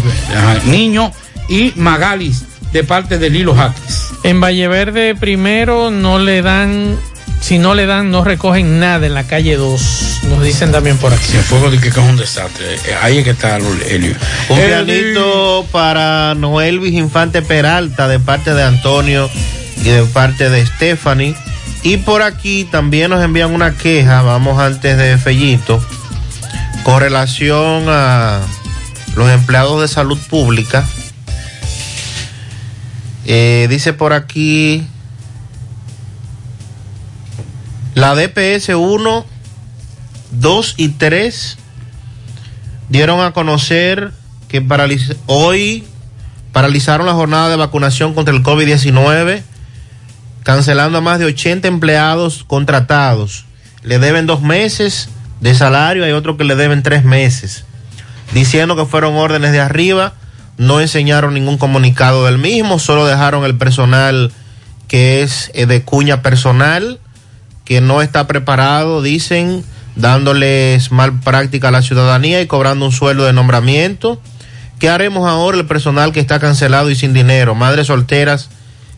niño y Magalis, de parte de Lilo Jaques. En Valleverde primero no le dan, si no le dan, no recogen nada en la calle 2. Nos dicen también por aquí. El fuego de que es un desastre. Eh, Ahí es que está Helio. Un Eh, pianito para Noelvis Infante Peralta de parte de Antonio y de parte de Stephanie. Y por aquí también nos envían una queja, vamos antes de Fellito, con relación a los empleados de salud pública. Eh, dice por aquí, la DPS 1, 2 y 3 dieron a conocer que hoy paralizaron la jornada de vacunación contra el COVID-19, cancelando a más de 80 empleados contratados. Le deben dos meses de salario, hay otros que le deben tres meses, diciendo que fueron órdenes de arriba, no enseñaron ningún comunicado del mismo, solo dejaron el personal que es eh, de cuña personal, que no está preparado, dicen, dándoles mal práctica a la ciudadanía y cobrando un sueldo de nombramiento. ¿Qué haremos ahora el personal que está cancelado y sin dinero? Madres solteras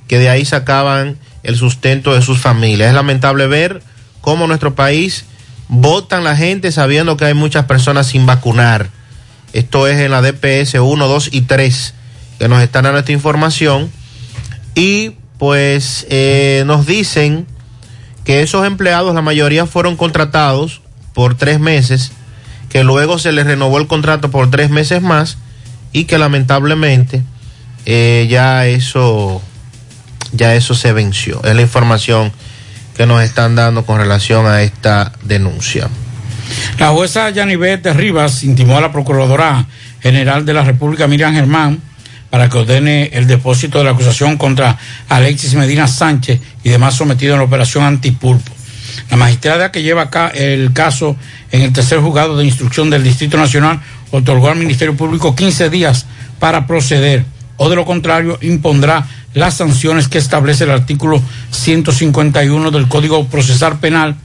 que de ahí sacaban el sustento de sus familias. Es lamentable ver cómo nuestro país votan la gente sabiendo que hay muchas personas sin vacunar. Esto es en la DPS 1, 2 y 3 que nos están dando esta información. Y pues eh, nos dicen que esos empleados, la mayoría fueron contratados por tres meses, que luego se les renovó el contrato por tres meses más y que lamentablemente eh, ya eso ya eso se venció. Es la información que nos están dando con relación a esta denuncia. La jueza Yanivet de Rivas intimó a la Procuradora General de la República, Miriam Germán, para que ordene el depósito de la acusación contra Alexis Medina Sánchez y demás sometidos en la operación antipulpo. La magistrada que lleva acá el caso en el tercer juzgado de instrucción del Distrito Nacional otorgó al Ministerio Público 15 días para proceder o de lo contrario impondrá las sanciones que establece el artículo 151 del Código Procesal Penal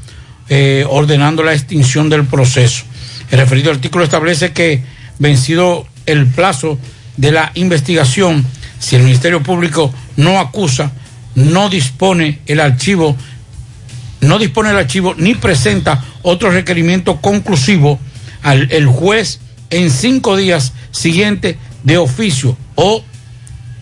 eh, ordenando la extinción del proceso. El referido artículo establece que vencido el plazo de la investigación, si el Ministerio Público no acusa, no dispone el archivo, no dispone el archivo ni presenta otro requerimiento conclusivo al el juez en cinco días siguientes de oficio o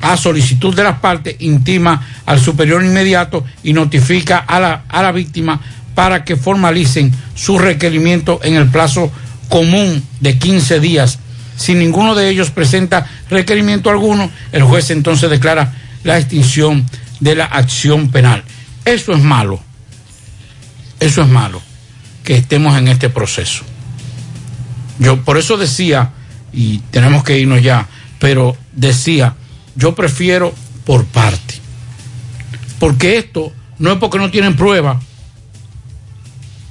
a solicitud de las partes intima al superior inmediato y notifica a la, a la víctima para que formalicen su requerimiento en el plazo común de 15 días. Si ninguno de ellos presenta requerimiento alguno, el juez entonces declara la extinción de la acción penal. Eso es malo. Eso es malo que estemos en este proceso. Yo por eso decía, y tenemos que irnos ya, pero decía, yo prefiero por parte. Porque esto no es porque no tienen prueba,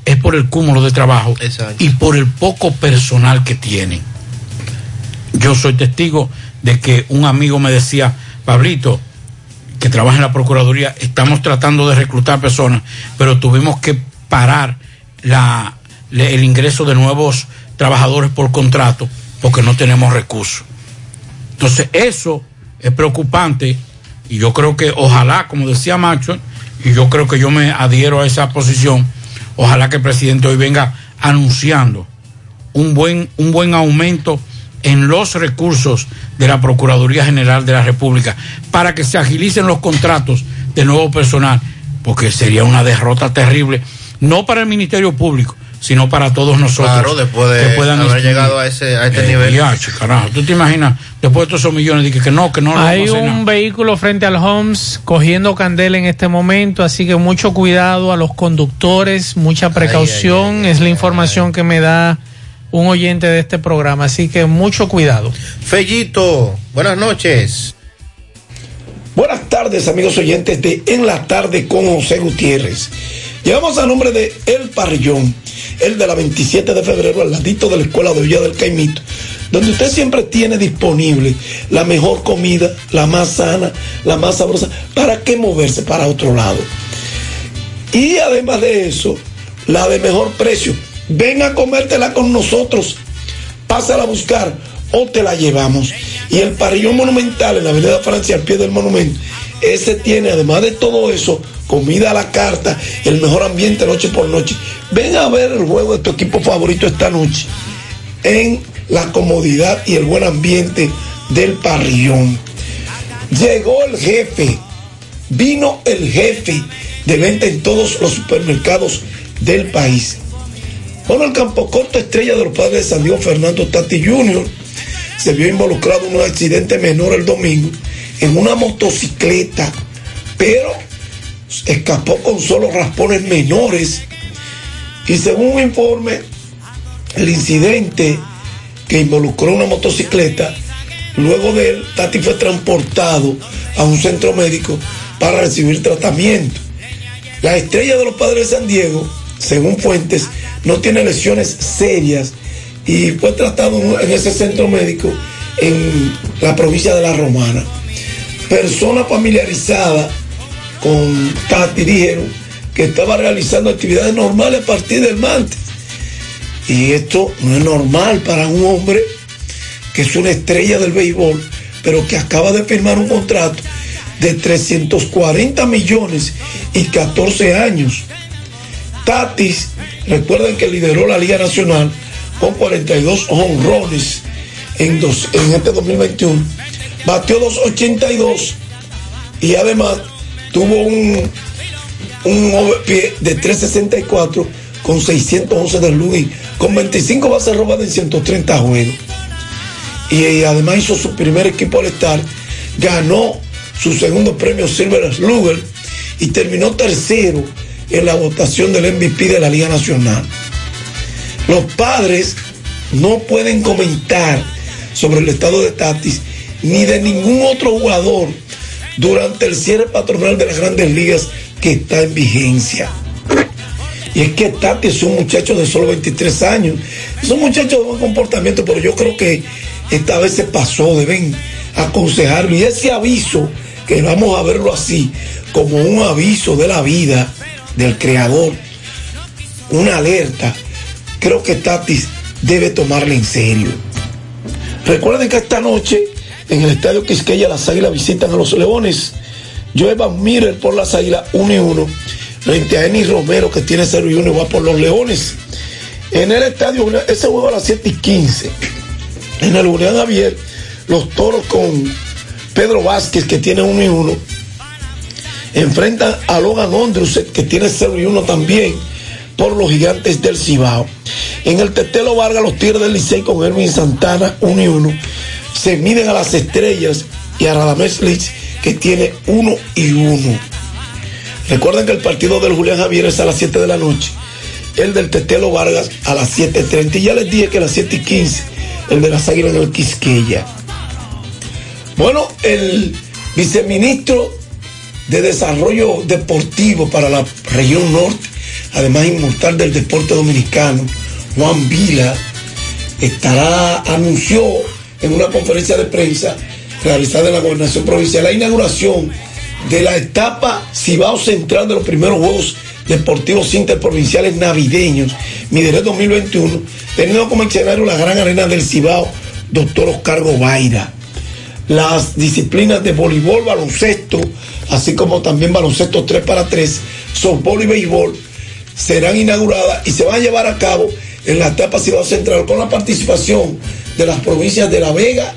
es por el cúmulo de trabajo y por el poco personal que tienen. Yo soy testigo de que un amigo me decía, Pablito, que trabaja en la Procuraduría, estamos tratando de reclutar personas, pero tuvimos que parar la, el ingreso de nuevos trabajadores por contrato porque no tenemos recursos. Entonces, eso es preocupante y yo creo que ojalá, como decía Macho, y yo creo que yo me adhiero a esa posición, ojalá que el presidente hoy venga anunciando un buen, un buen aumento en los recursos de la Procuraduría General de la República para que se agilicen los contratos de nuevo personal, porque sería una derrota terrible, no para el Ministerio Público, sino para todos nosotros. Claro, después de que puedan haber llegado a ese, a este Eh, nivel. carajo, ¿Tú te imaginas, después de todos esos millones, dije que no, que no lo Hay vamos a hacer un vehículo frente al Homes cogiendo candela en este momento, así que mucho cuidado a los conductores, mucha precaución, es la información que me da un oyente de este programa, así que mucho cuidado. Fellito, buenas noches. Buenas tardes, amigos oyentes de En la Tarde con José Gutiérrez. Llegamos a nombre de El Parrillón, el de la 27 de febrero, al ladito de la Escuela de Villa del Caimito, donde usted siempre tiene disponible la mejor comida, la más sana, la más sabrosa. ¿Para qué moverse para otro lado? Y además de eso, la de mejor precio. Ven a comértela con nosotros. Pásala a buscar o te la llevamos. Y el parrillón monumental en la Avenida Francia, al pie del monumento, ese tiene, además de todo eso, comida a la carta, el mejor ambiente noche por noche. Ven a ver el juego de tu equipo favorito esta noche en la comodidad y el buen ambiente del parrillón. Llegó el jefe, vino el jefe de venta en todos los supermercados del país. Bueno, el campo corto estrella de los padres de San Diego, Fernando Tati Jr., se vio involucrado en un accidente menor el domingo en una motocicleta, pero escapó con solo raspones menores. Y según un informe, el incidente que involucró una motocicleta, luego de él, Tati fue transportado a un centro médico para recibir tratamiento. La estrella de los padres de San Diego, según fuentes, no tiene lesiones serias y fue tratado en ese centro médico en la provincia de La Romana. Personas familiarizadas con Tati dijeron que estaba realizando actividades normales a partir del martes Y esto no es normal para un hombre que es una estrella del béisbol, pero que acaba de firmar un contrato de 340 millones y 14 años. Tatis, recuerden que lideró la Liga Nacional con 42 honrones en, este 2021. Batió 282 y además tuvo un, un OVP de 364 con 611 de Luis, con 25 bases robadas en 130 juegos. Y, eh, además hizo su primer equipo al estar, ganó su segundo premio Silver Slugger y terminó tercero en la votación del MVP de la Liga Nacional. Los padres no pueden comentar sobre el estado de Tatis ni de ningún otro jugador durante el cierre patronal de las grandes ligas que está en vigencia. Y es que Tati es un muchacho de solo 23 años. Es un muchacho de buen comportamiento, pero yo creo que esta vez se pasó, deben aconsejarlo. Y ese aviso, que vamos a verlo así, como un aviso de la vida del creador, una alerta, creo que Tatis debe tomarla en serio. Recuerden que esta noche en el estadio Quisqueya las águilas visitan a los leones. Joe Van Miller por las águilas 1 y 1 frente a Eni Romero que tiene 0 y 1 y va por los leones. En el estadio, ese juego a las 7 y 15. En el Julián Javier, los toros con Pedro Vázquez que tiene 1 y 1. Enfrentan a Logan Ondruset que tiene 0 y 1 también por los gigantes del Cibao. En el Tetelo Vargas, los Tigres del Licey con Erwin Santana 1 y 1. Se miden a las estrellas y a Radamés Liz que tiene 1 y 1. Recuerden que el partido del Julián Javier es a las 7 de la noche. El del Tetelo Vargas a las 7.30. Y ya les dije que a las 7 y 15. El de las Águilas en el Quisqueya. Bueno, el viceministro de Desarrollo Deportivo para la región norte, además inmortal del deporte dominicano, Juan Vila, estará, anunció en una conferencia de prensa realizada en la gobernación provincial la inauguración de la etapa Cibao Central de los primeros Juegos Deportivos Interprovinciales Navideños, Midere 2021, teniendo como escenario la gran arena del Cibao, doctor Oscar Gobaira. Las disciplinas de voleibol, baloncesto, así como también baloncesto 3 para 3, softball y béisbol, serán inauguradas y se van a llevar a cabo en la etapa Cibao Central con la participación de las provincias de La Vega,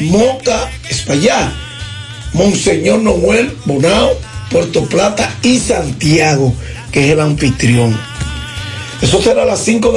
Moca, Espaillá, Monseñor Noel, Bonao, Puerto Plata y Santiago, que es el anfitrión. Eso será las 5 de